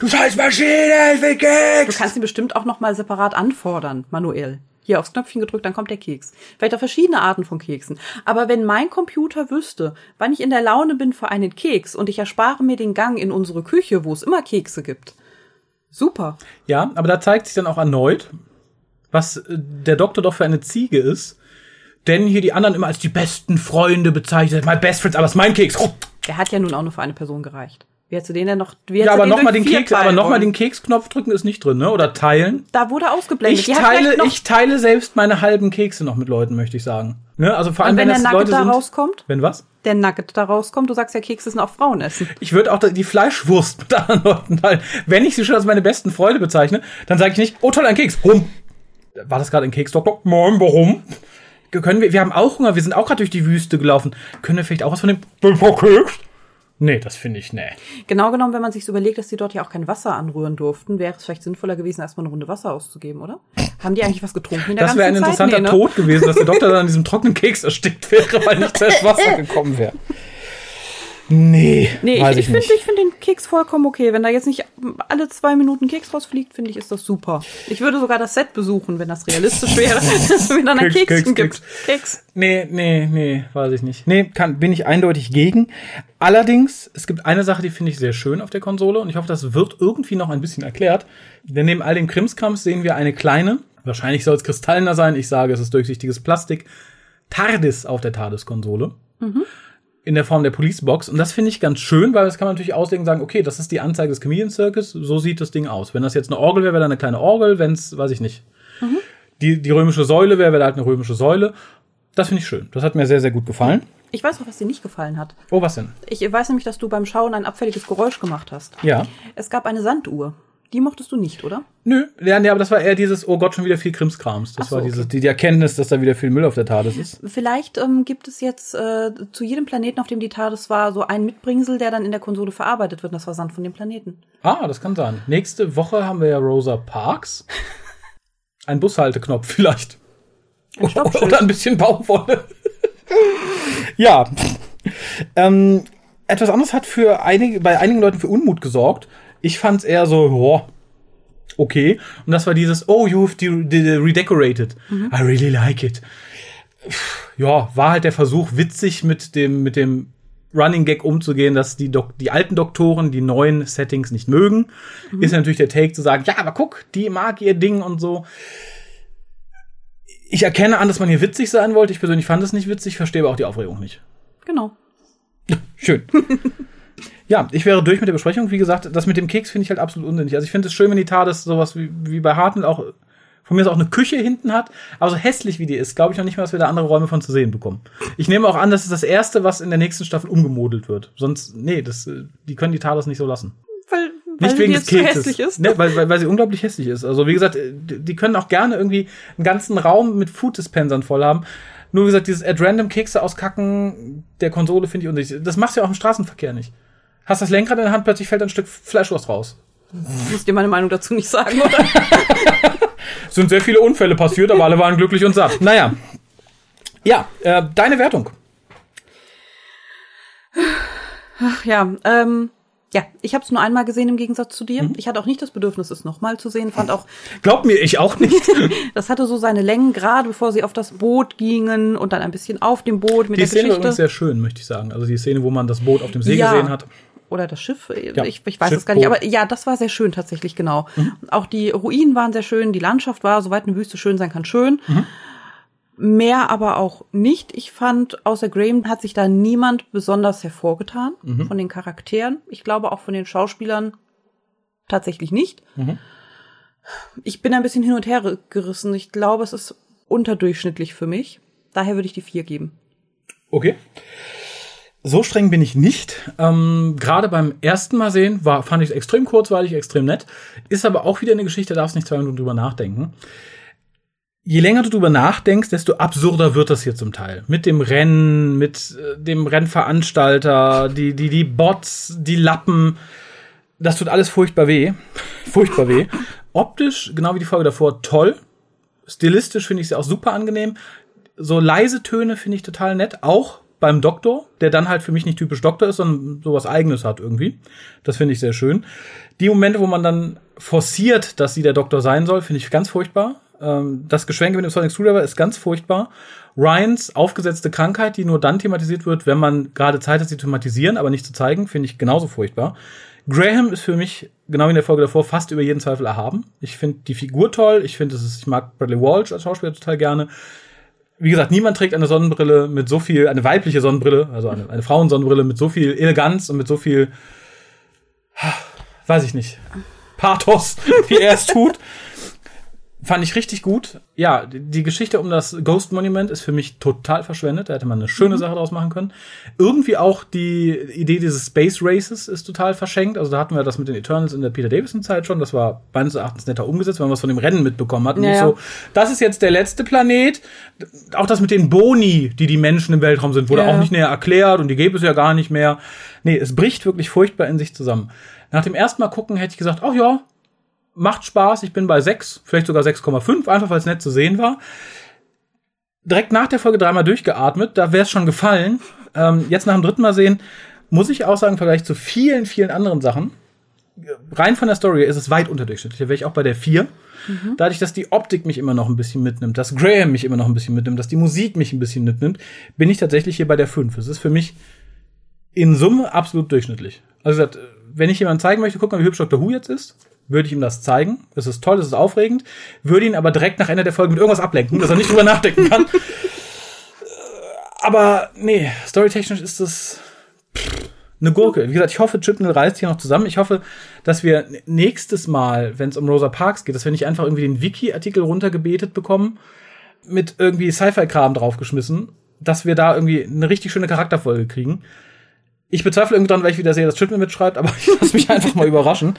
Speaker 1: Du scheiß Maschine, ich will
Speaker 2: du
Speaker 1: Keks!
Speaker 2: kannst ihn bestimmt auch noch mal separat anfordern, manuell. Hier aufs Knöpfchen gedrückt, dann kommt der Keks. Vielleicht auch verschiedene Arten von Keksen. Aber wenn mein Computer wüsste, wann ich in der Laune bin für einen Keks und ich erspare mir den Gang in unsere Küche, wo es immer Kekse gibt. Super.
Speaker 1: Ja, aber da zeigt sich dann auch erneut, was äh, der Doktor doch für eine Ziege ist. Denn hier die anderen immer als die besten Freunde bezeichnet. My best friends, aber es ist mein Keks. Oh.
Speaker 2: Der hat ja nun auch nur für eine Person gereicht. Wie hättest du den denn noch? Wie
Speaker 1: Ja, aber nochmal den
Speaker 2: vier
Speaker 1: Keks, aber
Speaker 2: teilen
Speaker 1: noch mal
Speaker 2: wollen?
Speaker 1: den Keksknopf drücken ist nicht drin, ne? Oder teilen.
Speaker 2: Da wurde ausgeblendet.
Speaker 1: Ich
Speaker 2: Die
Speaker 1: teile,
Speaker 2: noch-
Speaker 1: ich teile selbst meine halben Kekse noch mit Leuten, möchte ich sagen. Ne? Also vor allem,
Speaker 2: Und wenn der
Speaker 1: das
Speaker 2: Nugget
Speaker 1: Leute
Speaker 2: da
Speaker 1: sind.
Speaker 2: rauskommt?
Speaker 1: Wenn was?
Speaker 2: der Nugget da rauskommt. Du sagst ja, Kekse sind auch Frauen essen.
Speaker 1: Ich würde auch die Fleischwurst mit anderen Leuten teilen. Wenn ich sie schon als meine besten Freunde bezeichne, dann sage ich nicht, oh toll, ein Keks. Warum? War das gerade ein Keks, Doktor? Nein, warum? Können wir, wir haben auch Hunger, wir sind auch gerade durch die Wüste gelaufen. Können wir vielleicht auch was von dem Keks? Nee, das finde ich, nee.
Speaker 2: Genau genommen, wenn man sich so überlegt, dass die dort ja auch kein Wasser anrühren durften, wäre es vielleicht sinnvoller gewesen, erstmal eine Runde Wasser auszugeben, oder? Haben die eigentlich was getrunken in der
Speaker 1: Das wäre ein
Speaker 2: Zeit?
Speaker 1: interessanter
Speaker 2: Nee, ne?
Speaker 1: Tod gewesen, dass der Doktor dann an diesem trockenen Keks erstickt wäre, weil nicht zuerst Wasser gekommen wäre. Nee,
Speaker 2: Nee,
Speaker 1: weiß
Speaker 2: ich,
Speaker 1: ich,
Speaker 2: ich finde find den Keks vollkommen okay. Wenn da jetzt nicht alle zwei Minuten Keks rausfliegt, finde ich, ist das super. Ich würde sogar das Set besuchen, wenn das realistisch wäre, dass mir dann
Speaker 1: Keks,
Speaker 2: Kekschen
Speaker 1: Keks,
Speaker 2: gibt. Keks.
Speaker 1: Nee, nee, nee, weiß ich nicht. Nee, kann, bin ich eindeutig gegen. Allerdings, es gibt eine Sache, die finde ich sehr schön auf der Konsole und ich hoffe, das wird irgendwie noch ein bisschen erklärt. Denn neben all dem Krimskrams sehen wir eine kleine, wahrscheinlich soll es kristalliner sein, ich sage, es ist durchsichtiges Plastik, TARDIS auf der TARDIS-Konsole. In der Form der Policebox. Und das finde ich ganz schön, weil das kann man natürlich auslegen und sagen, okay, das ist die Anzeige des Comedian Circus, so sieht das Ding aus. Wenn das jetzt eine Orgel wäre, wäre da eine kleine Orgel, wenn es, weiß ich nicht, die, die römische Säule wäre, wäre da halt eine römische Säule. Das finde ich schön. Das hat mir sehr, sehr gut gefallen.
Speaker 2: Ich weiß auch, was dir nicht gefallen hat.
Speaker 1: Oh, was denn?
Speaker 2: Ich weiß nämlich, dass du beim Schauen ein abfälliges Geräusch gemacht hast.
Speaker 1: Ja.
Speaker 2: Es gab eine Sanduhr. Die mochtest du nicht, oder?
Speaker 1: Nö, ja, nee, aber das war eher dieses, oh Gott, schon wieder viel Krimskrams. Das
Speaker 2: so,
Speaker 1: war dieses, die, die Erkenntnis, dass da wieder viel Müll auf der TARDIS ist.
Speaker 2: Vielleicht ähm, gibt es jetzt äh, zu jedem Planeten, auf dem die TARDIS war, so einen Mitbringsel, der dann in der Konsole verarbeitet wird. Und das war Sand von dem Planeten.
Speaker 1: Ah, das kann sein. Nächste Woche haben wir ja Rosa Parks. Ein Bushalteknopf vielleicht.
Speaker 2: Ein.
Speaker 1: Oder ein bisschen Baumwolle. ja. Ähm, etwas anderes hat für einige, bei einigen Leuten für Unmut gesorgt. Ich fand es eher so, boah, okay. Und das war dieses, oh, you've de de redecorated. I really like it. Ja, war halt der Versuch, witzig mit dem, mit dem Running Gag umzugehen, dass die, Dok die alten Doktoren die neuen Settings nicht mögen. Ist natürlich der Take zu sagen, ja, aber guck, die mag ihr Ding und so. Ich erkenne an, dass man hier witzig sein wollte. Ich persönlich fand es nicht witzig, verstehe aber auch die Aufregung nicht.
Speaker 2: Genau.
Speaker 1: Schön. ja, ich wäre durch mit der Besprechung. Wie gesagt, das mit dem Keks finde ich halt absolut unsinnig. Also ich finde es schön, wenn die TARDIS sowas wie, wie bei Hartnell auch von mir aus auch eine Küche hinten hat. Aber so hässlich wie die ist, glaube ich noch nicht mal, dass wir da andere Räume von zu sehen bekommen. Ich nehme auch an, das ist das erste, was in der nächsten Staffel umgemodelt wird. Sonst, nee, das, die können die TARDIS nicht so lassen.
Speaker 2: Weil, weil
Speaker 1: Nicht wegen des
Speaker 2: so
Speaker 1: Kekses.
Speaker 2: hässlich ist.
Speaker 1: Ne, weil, weil, weil sie unglaublich hässlich ist. Also wie gesagt, die können auch gerne irgendwie einen ganzen Raum mit Food Dispensern voll haben. Nur wie gesagt, dieses at random Kekse auskacken der Konsole finde ich unnötig. Das machst du ja auch im Straßenverkehr nicht. Hast das Lenkrad in der Hand, plötzlich fällt ein Stück Fleischwurst raus.
Speaker 2: Ich muss dir meine Meinung dazu nicht sagen, oder?
Speaker 1: Es sind sehr viele Unfälle passiert, aber alle waren glücklich und satt. Naja. Ja, äh, deine Wertung.
Speaker 2: Ach, ja, ähm, ja, ich habe es nur einmal gesehen im Gegensatz zu dir. Mhm. Ich hatte auch nicht das Bedürfnis, es nochmal zu sehen. Fand auch.
Speaker 1: Glaub mir, ich auch nicht.
Speaker 2: das hatte so seine Längen, gerade bevor sie auf das Boot gingen und dann ein bisschen auf dem Boot mit
Speaker 1: die
Speaker 2: der
Speaker 1: Szene
Speaker 2: Geschichte.
Speaker 1: war sehr schön, möchte ich sagen. Also die Szene, wo man das Boot auf dem See ja. gesehen hat.
Speaker 2: Oder das Schiff, ja, ich, ich weiß es gar nicht, aber ja, das war sehr schön tatsächlich, genau. Mhm. Auch die Ruinen waren sehr schön, die Landschaft war, soweit eine Wüste schön sein kann, schön. Mhm. Mehr aber auch nicht. Ich fand, außer Graham hat sich da niemand besonders hervorgetan mhm. von den Charakteren. Ich glaube auch von den Schauspielern tatsächlich nicht. Mhm. Ich bin ein bisschen hin und her gerissen. Ich glaube, es ist unterdurchschnittlich für mich. Daher würde ich die vier geben.
Speaker 1: Okay. So streng bin ich nicht. Ähm, Gerade beim ersten Mal sehen war, fand ich es extrem kurzweilig, extrem nett. Ist aber auch wieder eine Geschichte, darfst nicht zwei Minuten drüber nachdenken je länger du drüber nachdenkst, desto absurder wird das hier zum Teil. Mit dem Rennen, mit äh, dem Rennveranstalter, die, die, die Bots, die Lappen. Das tut alles furchtbar weh. furchtbar weh. Optisch, genau wie die Folge davor, toll. Stilistisch finde ich sie auch super angenehm. So leise Töne finde ich total nett. Auch beim Doktor, der dann halt für mich nicht typisch Doktor ist, sondern sowas eigenes hat irgendwie. Das finde ich sehr schön. Die Momente, wo man dann forciert, dass sie der Doktor sein soll, finde ich ganz furchtbar. Ähm, das Geschwenke mit dem Sonic Screwdriver ist ganz furchtbar. Ryans aufgesetzte Krankheit, die nur dann thematisiert wird, wenn man gerade Zeit hat, sie zu thematisieren, aber nicht zu zeigen, finde ich genauso furchtbar. Graham ist für mich, genau wie in der Folge davor, fast über jeden Zweifel erhaben. Ich finde die Figur toll. Ich finde, ich mag Bradley Walsh als Schauspieler total gerne. Wie gesagt, niemand trägt eine Sonnenbrille mit so viel, eine weibliche Sonnenbrille, also eine, eine Frauensonnenbrille mit so viel Eleganz und mit so viel, weiß ich nicht, Pathos, wie er es tut. Fand ich richtig gut. Ja, die Geschichte um das Ghost Monument ist für mich total verschwendet. Da hätte man eine schöne mhm. Sache draus machen können. Irgendwie auch die Idee dieses Space Races ist total verschenkt. Also da hatten wir das mit den Eternals in der Peter Davison Zeit schon. Das war meines Erachtens netter umgesetzt, wenn man was von dem Rennen mitbekommen hat. Und ja, nicht so, das ist jetzt der letzte Planet. Auch das mit den Boni, die die Menschen im Weltraum sind, wurde ja. auch nicht näher erklärt und die gäbe es ja gar nicht mehr. Nee, es bricht wirklich furchtbar in sich zusammen. Nach dem ersten Mal gucken hätte ich gesagt, ach ja, macht Spaß. Ich bin bei 6, vielleicht sogar 6,5, einfach weil es nett zu sehen war. Direkt nach der Folge dreimal durchgeatmet, da wäre es schon gefallen. Ähm, jetzt nach dem dritten Mal sehen, muss ich auch sagen, im Vergleich zu vielen, vielen anderen Sachen, rein von der Story ist es weit unterdurchschnittlich. Da wäre ich auch bei der 4. Mhm. Dadurch, dass die Optik mich immer noch ein bisschen mitnimmt, dass Graham mich immer noch ein bisschen mitnimmt, dass die Musik mich ein bisschen mitnimmt, bin ich tatsächlich hier bei der 5. Es ist für mich in Summe absolut durchschnittlich. Also, wenn ich jemandem zeigen möchte, guck mal, wie hübsch Dr. Who jetzt ist, würde ich ihm das zeigen. Das ist toll, das ist aufregend. Würde ihn aber direkt nach Ende der Folge mit irgendwas ablenken, dass er nicht drüber nachdenken kann. Aber nee, storytechnisch ist das eine Gurke. Wie gesagt, ich hoffe, Chipnell reißt hier noch zusammen. Ich hoffe, dass wir nächstes Mal, wenn es um Rosa Parks geht, dass wir nicht einfach irgendwie den Wiki-Artikel runtergebetet bekommen, mit irgendwie Sci-Fi-Kram draufgeschmissen, dass wir da irgendwie eine richtig schöne Charakterfolge kriegen. Ich bezweifle irgendwann, weil ich wieder sehe, dass Chipman mitschreibt, aber ich lasse mich einfach mal überraschen.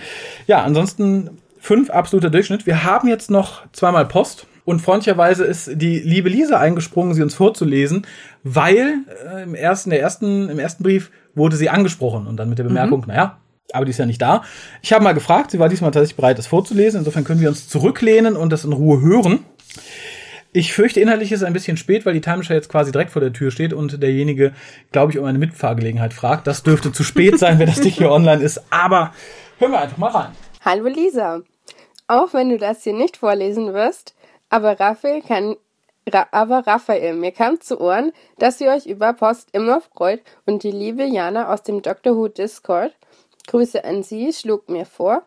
Speaker 1: Ja, ansonsten fünf absoluter Durchschnitt. Wir haben jetzt noch zweimal Post und freundlicherweise ist die liebe Lisa eingesprungen, sie uns vorzulesen, weil äh, im ersten, der ersten, im ersten Brief wurde sie angesprochen und dann mit der Bemerkung, mhm. naja, aber die ist ja nicht da. Ich habe mal gefragt, sie war diesmal tatsächlich bereit, das vorzulesen. Insofern können wir uns zurücklehnen und das in Ruhe hören. Ich fürchte, inhaltlich ist es ein bisschen spät, weil die Timeshare jetzt quasi direkt vor der Tür steht und derjenige, glaube ich, um eine Mitfahrgelegenheit fragt. Das dürfte zu spät sein, wenn das Ding hier online ist. Aber hören wir einfach mal rein.
Speaker 4: Hallo Lisa. Auch wenn du das hier nicht vorlesen wirst, aber Raphael kann aber Raphael, mir kam zu Ohren, dass ihr euch über Post immer freut und die liebe Jana aus dem Doctor Who Discord, Grüße an sie, schlug mir vor,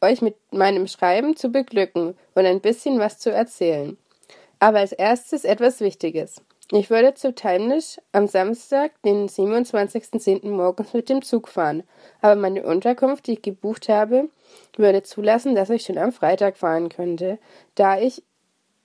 Speaker 4: euch mit meinem Schreiben zu beglücken und ein bisschen was zu erzählen. Aber als erstes etwas Wichtiges. Ich würde zu Timenish am Samstag, den 27.10. morgens mit dem Zug fahren, aber meine Unterkunft, die ich gebucht habe, würde zulassen, dass ich schon am Freitag fahren könnte. Da ich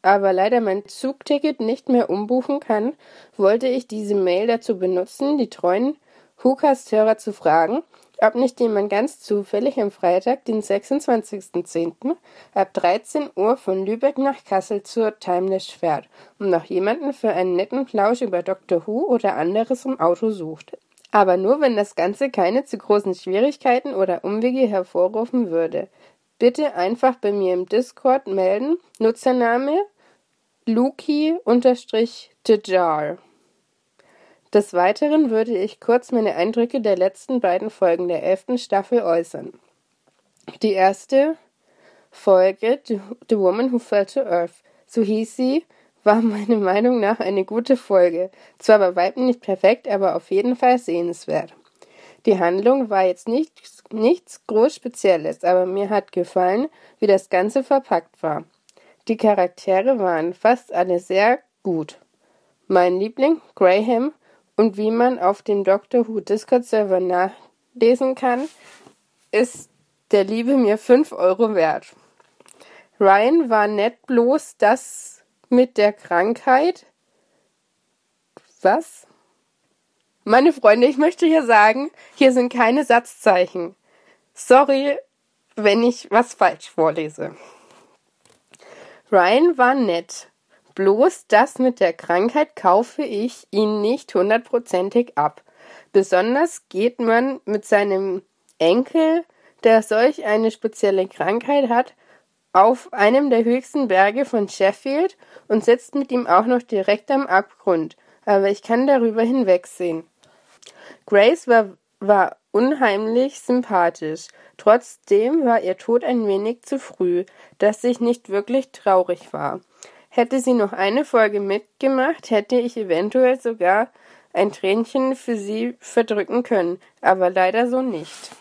Speaker 4: aber leider mein Zugticket nicht mehr umbuchen kann, wollte ich diese Mail dazu benutzen, die treuen Hukas-Hörer zu fragen, ob nicht jemand ganz zufällig am Freitag, den 26.10. ab 13 Uhr von Lübeck nach Kassel zur Timeless fährt und noch jemanden für einen netten Plausch über Dr. Who oder anderes im Auto sucht. Aber nur, wenn das Ganze keine zu großen Schwierigkeiten oder Umwege hervorrufen würde. Bitte einfach bei mir im Discord melden. Nutzername Luki-Tejar. Des Weiteren würde ich kurz meine Eindrücke der letzten beiden Folgen der elften Staffel äußern. Die erste Folge, The, Woman Who Fell to Earth, so hieß sie, war meiner Meinung nach eine gute Folge. Zwar bei weitem nicht perfekt, aber auf jeden Fall sehenswert. Die Handlung war jetzt nicht, nichts groß Spezielles, aber mir hat gefallen, wie das Ganze verpackt war. Die Charaktere waren fast alle sehr gut. Mein Liebling, Graham, und wie man auf dem Doctor Who Discord Server nachlesen kann, ist der Liebe mir 5 Euro wert. Ryan war nett bloß das mit der Krankheit. Was? Meine Freunde, ich möchte hier sagen, hier sind keine Satzzeichen. Sorry, wenn ich was falsch vorlese. Ryan war nett. Bloß das mit der Krankheit kaufe ich ihn nicht hundertprozentig ab. Besonders geht man mit seinem Enkel, der solch eine spezielle Krankheit hat, auf einem der höchsten Berge von Sheffield und sitzt mit ihm auch noch direkt am Abgrund, aber ich kann darüber hinwegsehen. Grace war, war unheimlich sympathisch. Trotzdem war ihr Tod ein wenig zu früh, dass ich nicht wirklich traurig war. Hätte sie noch eine Folge mitgemacht, hätte ich eventuell sogar ein Tränchen für sie verdrücken können, aber leider so nicht.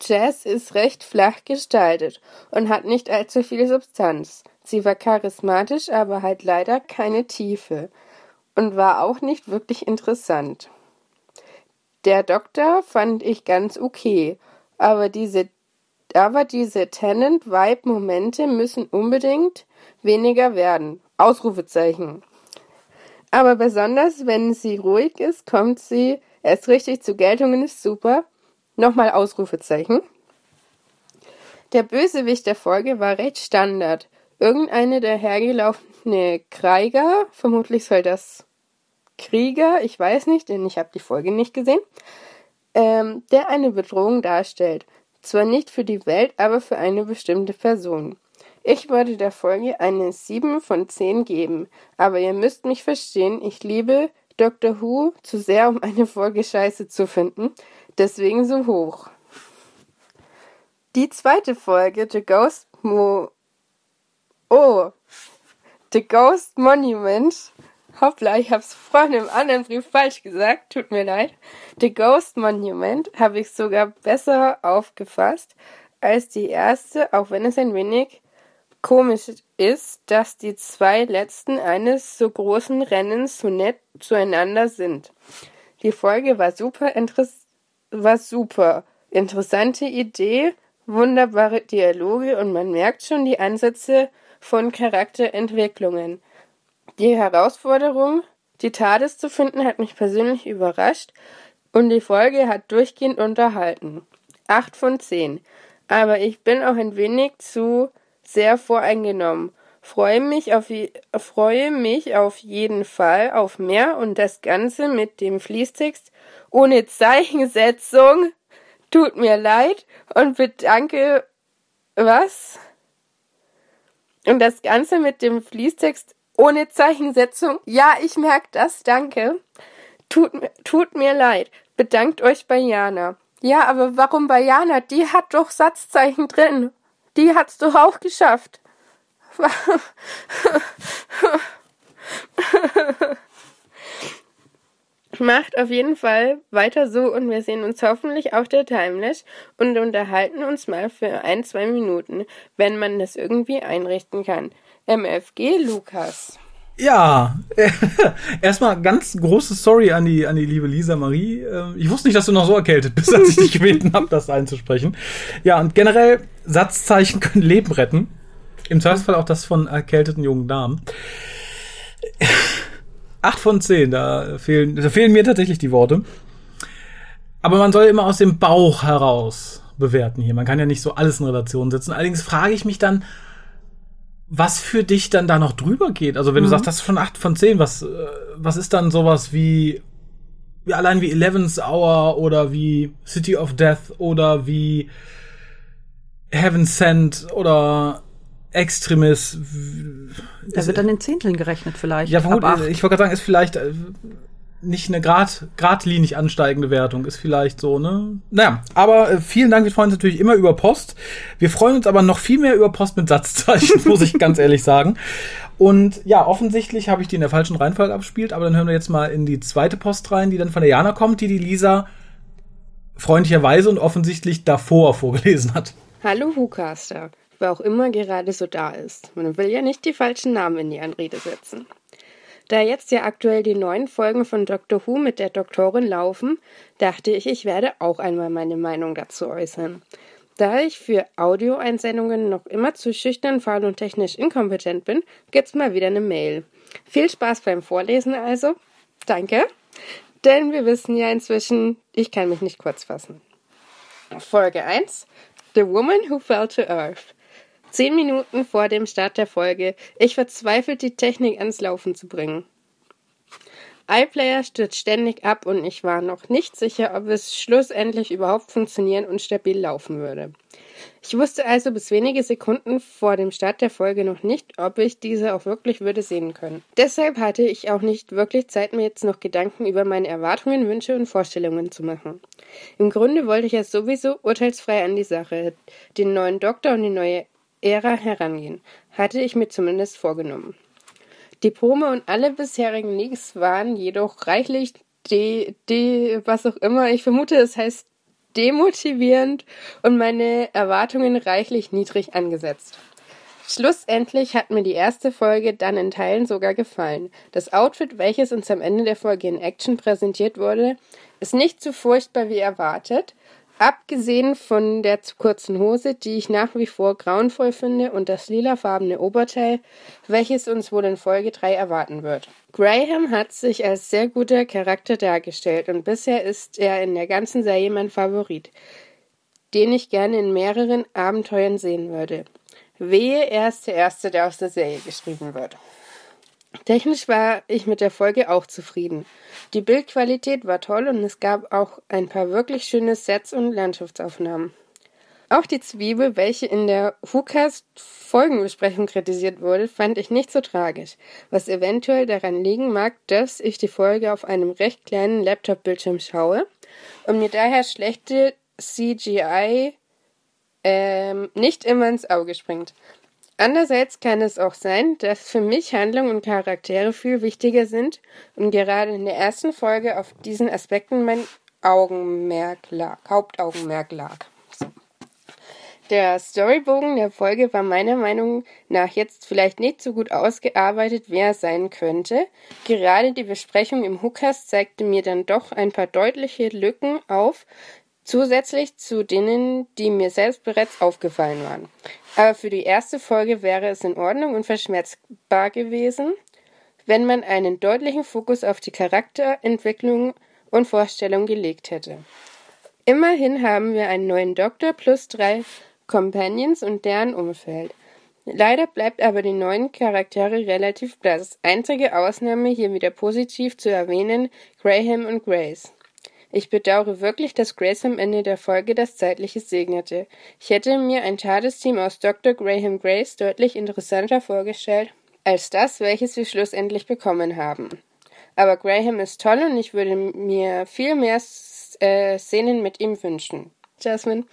Speaker 4: Jazz ist recht flach gestaltet und hat nicht allzu viel Substanz. Sie war charismatisch, aber halt leider keine Tiefe und war auch nicht wirklich interessant. Der Doktor fand ich ganz okay, aber diese aber diese Tenant-Vibe-Momente müssen unbedingt weniger werden. Ausrufezeichen. Aber besonders, wenn sie ruhig ist, kommt sie erst richtig zu Geltung und ist super. Nochmal Ausrufezeichen. Der Bösewicht der Folge war recht Standard. Irgendeine der hergelaufene Krieger, vermutlich soll das Krieger, ich weiß nicht, denn ich habe die Folge nicht gesehen, ähm, der eine Bedrohung darstellt. Zwar nicht für die Welt, aber für eine bestimmte Person. Ich würde der Folge eine 7 von 10 geben, aber ihr müsst mich verstehen, ich liebe Doctor Who zu sehr, um eine Folge scheiße zu finden deswegen so hoch. Die zweite Folge, The Ghost Mo Oh, The Ghost Monument. Hoppla, ich hab's vorhin im anderen Brief falsch gesagt, tut mir leid. The Ghost Monument habe ich sogar besser aufgefasst als die erste, auch wenn es ein wenig komisch ist, dass die zwei letzten eines so großen Rennens so nett zueinander sind. Die Folge war super war super. Interessante Idee, wunderbare Dialoge und man merkt schon die Ansätze von Charakterentwicklungen. Die Herausforderung, die TARDIS zu finden, hat mich persönlich überrascht und die Folge hat durchgehend unterhalten. Acht von zehn. Aber ich bin auch ein wenig zu sehr voreingenommen. Freue mich auf, freue mich auf jeden Fall auf mehr und das Ganze mit dem Fließtext ohne Zeichensetzung. Tut mir leid und bedanke. Was? Und das Ganze mit dem Fließtext ohne Zeichensetzung. Ja, ich merke das, danke. Tut, tut mir leid. Bedankt euch bei Jana. Ja, aber warum bei Jana? Die hat doch Satzzeichen drin. Die hat's doch auch geschafft. Macht auf jeden Fall weiter so und wir sehen uns hoffentlich auf der Timeless und unterhalten uns mal für ein, zwei Minuten, wenn man das irgendwie einrichten kann. MFG Lukas.
Speaker 1: Ja, erstmal ganz große Sorry an die, an die liebe Lisa Marie. Ähm, ich wusste nicht, dass du noch so erkältet bist, als ich dich gebeten habe, das einzusprechen. Ja, und generell, Satzzeichen können Leben retten. Im Zweifelsfall auch das von erkälteten jungen Damen. Acht von zehn, da fehlen, da fehlen mir tatsächlich die Worte. Aber man soll immer aus dem Bauch heraus bewerten hier. Man kann ja nicht so alles in Relation setzen. Allerdings frage ich mich dann, was für dich dann da noch drüber geht. Also wenn mhm. du sagst, das ist schon acht von zehn, was, äh, was ist dann sowas wie, wie allein wie Eleven's Hour oder wie City of Death oder wie Heaven Sent oder Extremis.
Speaker 2: Da wird dann in Zehnteln gerechnet vielleicht.
Speaker 1: Ja, vermutlich. Ich wollte gerade sagen, ist vielleicht. Nicht eine grad, gradlinig ansteigende Wertung ist vielleicht so, ne? Naja, aber äh, vielen Dank, wir freuen uns natürlich immer über Post. Wir freuen uns aber noch viel mehr über Post mit Satzzeichen, muss ich ganz ehrlich sagen. Und ja, offensichtlich habe ich die in der falschen Reihenfolge abgespielt, aber dann hören wir jetzt mal in die zweite Post rein, die dann von der Jana kommt, die die Lisa freundlicherweise und offensichtlich davor vorgelesen hat.
Speaker 4: Hallo Hucaster, wer auch immer gerade so da ist. Man will ja nicht die falschen Namen in die Anrede setzen. Da jetzt ja aktuell die neuen Folgen von Dr. Who mit der Doktorin laufen, dachte ich, ich werde auch einmal meine Meinung dazu äußern. Da ich für Audioeinsendungen noch immer zu schüchtern, faul und technisch inkompetent bin, gibt's mal wieder eine Mail. Viel Spaß beim Vorlesen also. Danke. Denn wir wissen ja inzwischen, ich kann mich nicht kurz fassen. Folge 1. The Woman Who Fell to Earth. Zehn Minuten vor dem Start der Folge. Ich verzweifelt, die Technik ans Laufen zu bringen. iPlayer stürzt ständig ab und ich war noch nicht sicher, ob es schlussendlich überhaupt funktionieren und stabil laufen würde. Ich wusste also bis wenige Sekunden vor dem Start der Folge noch nicht, ob ich diese auch wirklich würde sehen können. Deshalb hatte ich auch nicht wirklich Zeit, mir jetzt noch Gedanken über meine Erwartungen, Wünsche und Vorstellungen zu machen. Im Grunde wollte ich ja sowieso urteilsfrei an die Sache, den neuen Doktor und die neue Ära herangehen, hatte ich mir zumindest vorgenommen. Die Promo und alle bisherigen Leaks waren jedoch reichlich de, de, was auch immer. Ich vermute, es heißt demotivierend und meine Erwartungen reichlich niedrig angesetzt. Schlussendlich hat mir die erste Folge dann in Teilen sogar gefallen. Das Outfit, welches uns am Ende der Folge in Action präsentiert wurde, ist nicht so furchtbar wie erwartet, Abgesehen von der zu kurzen Hose, die ich nach wie vor grauenvoll finde, und das lilafarbene Oberteil, welches uns wohl in Folge 3 erwarten wird. Graham hat sich als sehr guter Charakter dargestellt und bisher ist er in der ganzen Serie mein Favorit, den ich gerne in mehreren Abenteuern sehen würde. Wehe, er ist der Erste, der aus der Serie geschrieben wird. Technisch war ich mit der Folge auch zufrieden. Die Bildqualität war toll und es gab auch ein paar wirklich schöne Sets und Landschaftsaufnahmen. Auch die Zwiebel, welche in der WhoCast Folgenbesprechung kritisiert wurde, fand ich nicht so tragisch, was eventuell daran liegen mag, dass ich die Folge auf einem recht kleinen Laptop-Bildschirm schaue und mir daher schlechte CGI ähm, nicht immer ins Auge springt. Andererseits kann es auch sein, dass für mich Handlung und Charaktere viel wichtiger sind und gerade in der ersten Folge auf diesen Aspekten mein Augenmerk lag, Hauptaugenmerk lag. Der Storybogen der Folge war meiner Meinung nach jetzt vielleicht nicht so gut ausgearbeitet, wie er sein könnte. Gerade die Besprechung im Hookers zeigte mir dann doch ein paar deutliche Lücken auf, zusätzlich zu denen, die mir selbst bereits aufgefallen waren. Aber für die erste Folge wäre es in Ordnung und verschmerzbar gewesen, wenn man einen deutlichen Fokus auf die Charakterentwicklung und Vorstellung gelegt hätte. Immerhin haben wir einen neuen Doktor plus drei Companions und deren Umfeld. Leider bleibt aber die neuen Charaktere relativ blass. Einzige Ausnahme hier wieder positiv zu erwähnen Graham und Grace. Ich bedauere wirklich, dass Grace am Ende der Folge das Zeitliche segnete. Ich hätte mir ein TARDIS-Team aus Dr. Graham Grace deutlich interessanter vorgestellt, als das, welches wir schlussendlich bekommen haben. Aber Graham ist toll und ich würde mir viel mehr äh, Szenen mit ihm wünschen. Jasmine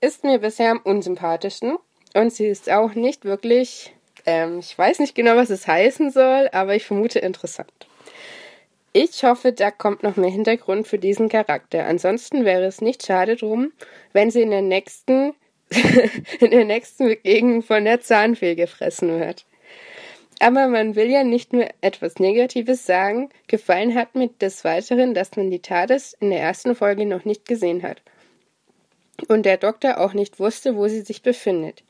Speaker 4: ist mir bisher am unsympathischsten und sie ist auch nicht wirklich, ähm, ich weiß nicht genau, was es heißen soll, aber ich vermute interessant. Ich hoffe, da kommt noch mehr Hintergrund für diesen Charakter. Ansonsten wäre es nicht schade drum, wenn sie in der nächsten, in der nächsten Begegnung von der Zahnfee gefressen wird. Aber man will ja nicht nur etwas Negatives sagen. Gefallen hat mir des Weiteren, dass man die TARDIS in der ersten Folge noch nicht gesehen hat. Und der Doktor auch nicht wusste, wo sie sich befindet.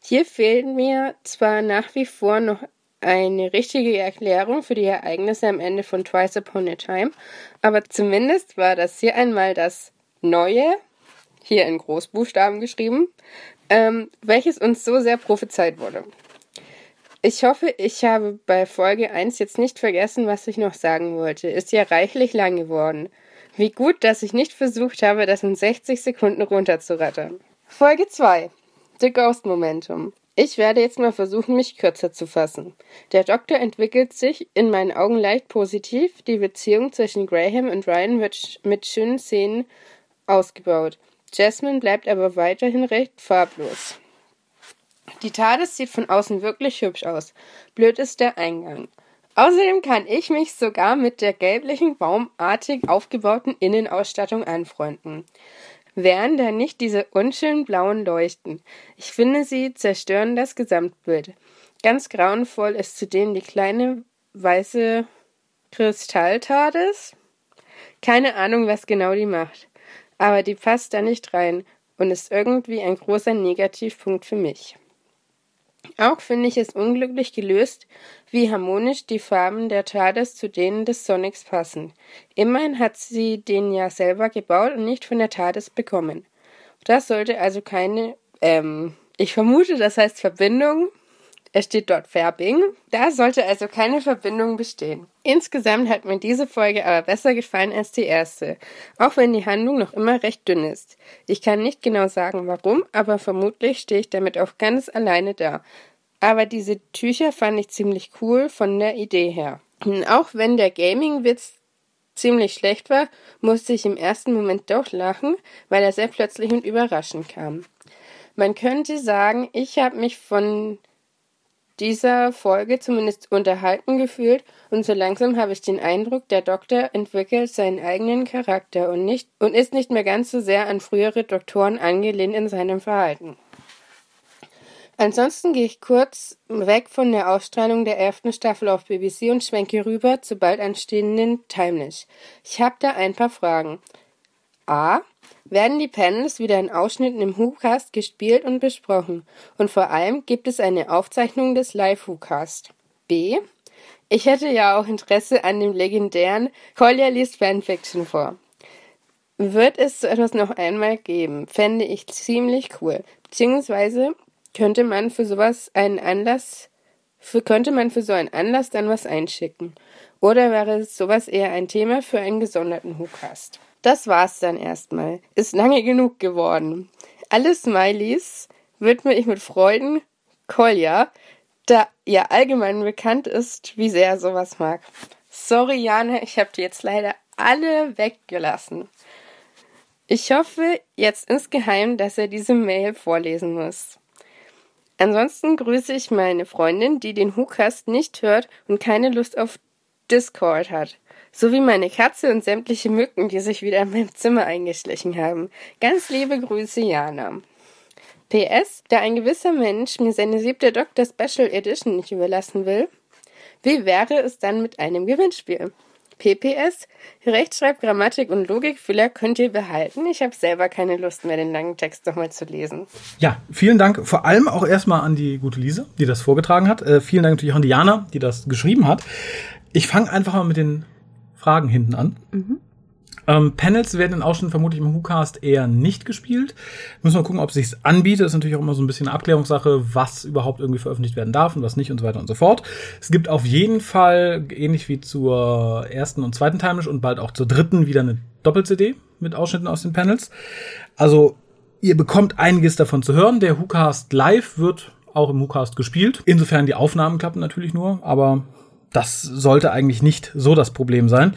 Speaker 4: Hier fehlen mir zwar nach wie vor noch eine richtige Erklärung für die Ereignisse am Ende von Twice Upon a Time, aber zumindest war das hier einmal das Neue, hier in Großbuchstaben geschrieben, ähm, welches uns so sehr prophezeit wurde. Ich hoffe, ich habe bei Folge 1 jetzt nicht vergessen, was ich noch sagen wollte. Ist ja reichlich lang geworden. Wie gut, dass ich nicht versucht habe, das in 60 Sekunden runterzurattern. Folge 2. The Ghost Momentum. Ich werde jetzt mal versuchen, mich kürzer zu fassen. Der Doktor entwickelt sich in meinen Augen leicht positiv. Die Beziehung zwischen Graham und Ryan wird mit schönen Szenen ausgebaut. Jasmine bleibt aber weiterhin recht farblos. Die TARDIS sieht von außen wirklich hübsch aus. Blöd ist der Eingang. Außerdem kann ich mich sogar mit der gelblichen, baumartig aufgebauten Innenausstattung anfreunden. Wären da nicht diese unschönen blauen Leuchten. Ich finde, sie zerstören das Gesamtbild. Ganz grauenvoll ist zudem die kleine weiße Kristalltades. Keine Ahnung, was genau die macht. Aber die passt da nicht rein und ist irgendwie ein großer Negativpunkt für mich. Auch finde ich es unglücklich gelöst, wie harmonisch die Farben der TARDIS zu denen des Sonics passen. Immerhin hat sie den ja selber gebaut und nicht von der TARDIS bekommen. Das sollte also keine, ähm, ich vermute, das heißt Verbindung es steht dort Färbing. Da sollte also keine Verbindung bestehen. Insgesamt hat mir diese Folge aber besser gefallen als die erste, auch wenn die Handlung noch immer recht dünn ist. Ich kann nicht genau sagen warum, aber vermutlich stehe ich damit auch ganz alleine da. Aber diese Tücher fand ich ziemlich cool von der Idee her. Auch wenn der Gaming-Witz ziemlich schlecht war, musste ich im ersten Moment doch lachen, weil er sehr plötzlich und überraschend kam. Man könnte sagen, ich habe mich von dieser Folge zumindest unterhalten gefühlt und so langsam habe ich den Eindruck, der Doktor entwickelt seinen eigenen Charakter und nicht und ist nicht mehr ganz so sehr an frühere Doktoren angelehnt in seinem Verhalten. Ansonsten gehe ich kurz weg von der Ausstrahlung der elften Staffel auf BBC und schwenke rüber zur bald anstehenden Timeless. Ich habe da ein paar Fragen. A werden die Panels wieder in Ausschnitten im WhoCast gespielt und besprochen. Und vor allem gibt es eine Aufzeichnung des Live-WhoCast. B. Ich hätte ja auch Interesse an dem legendären Collier liest Fanfiction vor. Wird es so etwas noch einmal geben, fände ich ziemlich cool. Beziehungsweise könnte man für sowas einen Anlass, für, könnte man für so einen Anlass dann was einschicken. Oder wäre sowas eher ein Thema für einen gesonderten WhoCast? Das war's dann erstmal. Ist lange genug geworden. Alle Smileys widme ich mit Freuden Kolja, da ihr allgemein bekannt ist, wie sehr er sowas mag. Sorry, Jana, ich habe die jetzt leider alle weggelassen. Ich hoffe jetzt insgeheim, dass er diese Mail vorlesen muss. Ansonsten grüße ich meine Freundin, die den Hookast nicht hört und keine Lust auf Discord hat sowie meine Katze und sämtliche Mücken, die sich wieder in meinem Zimmer eingeschlichen haben. Ganz liebe Grüße, Jana. PS, da ein gewisser Mensch mir seine siebte Doctor Special Edition nicht überlassen will, wie wäre es dann mit einem Gewinnspiel? PPS, Rechtschreib, Grammatik und Logikfüller könnt ihr behalten. Ich habe selber keine Lust mehr, den langen Text nochmal zu lesen.
Speaker 1: Ja, vielen Dank vor allem auch erstmal an die gute Lisa, die das vorgetragen hat. Äh, vielen Dank natürlich auch an Diana, die das geschrieben hat. Ich fange einfach mal mit den Fragen hinten an. Mhm. Ähm, Panels werden in Ausschnitten vermutlich im WhoCast eher nicht gespielt. Müssen wir gucken, ob es sich anbietet. Das ist natürlich auch immer so ein bisschen eine Abklärungssache, was überhaupt irgendwie veröffentlicht werden darf und was nicht und so weiter und so fort. Es gibt auf jeden Fall, ähnlich wie zur ersten und zweiten Timelash und bald auch zur dritten, wieder eine Doppel-CD mit Ausschnitten aus den Panels. Also, ihr bekommt einiges davon zu hören. Der WhoCast Live wird auch im WhoCast gespielt. Insofern die Aufnahmen klappen natürlich nur, aber das sollte eigentlich nicht so das Problem sein.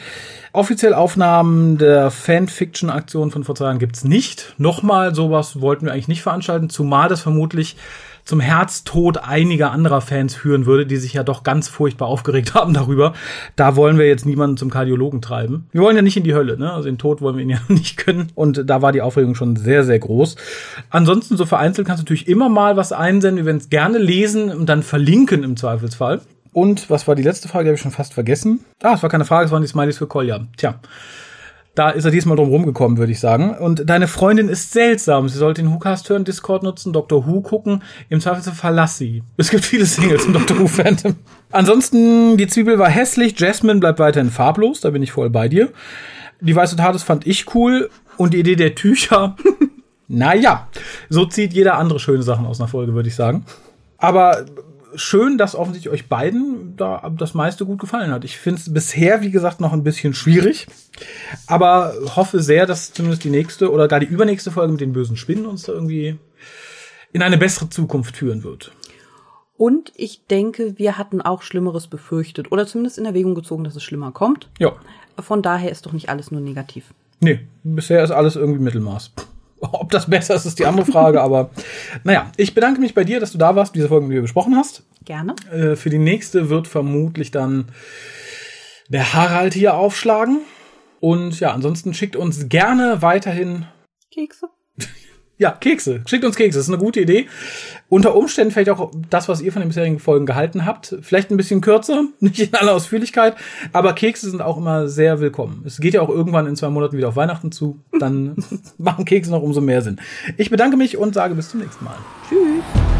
Speaker 1: Offiziell Aufnahmen der Fanfiction-Aktion von vor zwei Jahren gibt's nicht. Nochmal, sowas wollten wir eigentlich nicht veranstalten, zumal das vermutlich zum Herztod einiger anderer Fans führen würde, die sich ja doch ganz furchtbar aufgeregt haben darüber. Da wollen wir jetzt niemanden zum Kardiologen treiben. Wir wollen ja nicht in die Hölle, ne? Also den Tod wollen wir ihn ja nicht können. Und da war die Aufregung schon sehr, sehr groß. Ansonsten so vereinzelt kannst du natürlich immer mal was einsenden. Wir werden es gerne lesen und dann verlinken im Zweifelsfall. Und was war die letzte Frage? Die habe ich schon fast vergessen. Ah, es war keine Frage, es waren die Smileys für Kolja. Tja. Da ist er diesmal drum rumgekommen, würde ich sagen. Und deine Freundin ist seltsam. Sie sollte den WhoCast hören, Discord nutzen, Dr. Who gucken. Im Zweifelsfall verlass sie. Es gibt viele Singles im Dr. Who Phantom. Ansonsten, die Zwiebel war hässlich. Jasmine bleibt weiterhin farblos. Da bin ich voll bei dir. Die weiße Tat, fand ich cool. Und die Idee der Tücher. naja, so zieht jeder andere schöne Sachen aus einer Folge, würde ich sagen. Aber schön, dass offensichtlich euch beiden da das meiste gut gefallen hat. Ich finde es bisher, wie gesagt, noch ein bisschen schwierig, aber hoffe sehr, dass zumindest die nächste oder gar die übernächste Folge mit den bösen Spinnen uns da irgendwie in eine bessere Zukunft führen wird.
Speaker 2: Und ich denke, wir hatten auch Schlimmeres befürchtet oder zumindest in Erwägung gezogen, dass es schlimmer kommt.
Speaker 1: Ja.
Speaker 2: Von daher ist doch nicht alles nur negativ.
Speaker 1: Nee, bisher ist alles irgendwie Mittelmaß. Ob das besser ist, ist die andere Frage, aber naja, ich bedanke mich bei dir, dass du da warst, diese Folge, die du besprochen hast.
Speaker 2: Gerne.
Speaker 1: Äh, für die nächste wird vermutlich dann der Harald hier aufschlagen. Und ja, ansonsten schickt uns gerne weiterhin
Speaker 2: Kekse.
Speaker 1: Ja, Kekse. Schickt uns Kekse. Das ist eine gute Idee. Unter Umständen vielleicht auch das, was ihr von den bisherigen Folgen gehalten habt. Vielleicht ein bisschen kürzer, nicht in aller Ausführlichkeit. Aber Kekse sind auch immer sehr willkommen. Es geht ja auch irgendwann in zwei Monaten wieder auf Weihnachten zu. Dann machen Kekse noch umso mehr Sinn. Ich bedanke mich und sage bis zum nächsten Mal.
Speaker 2: Tschüss.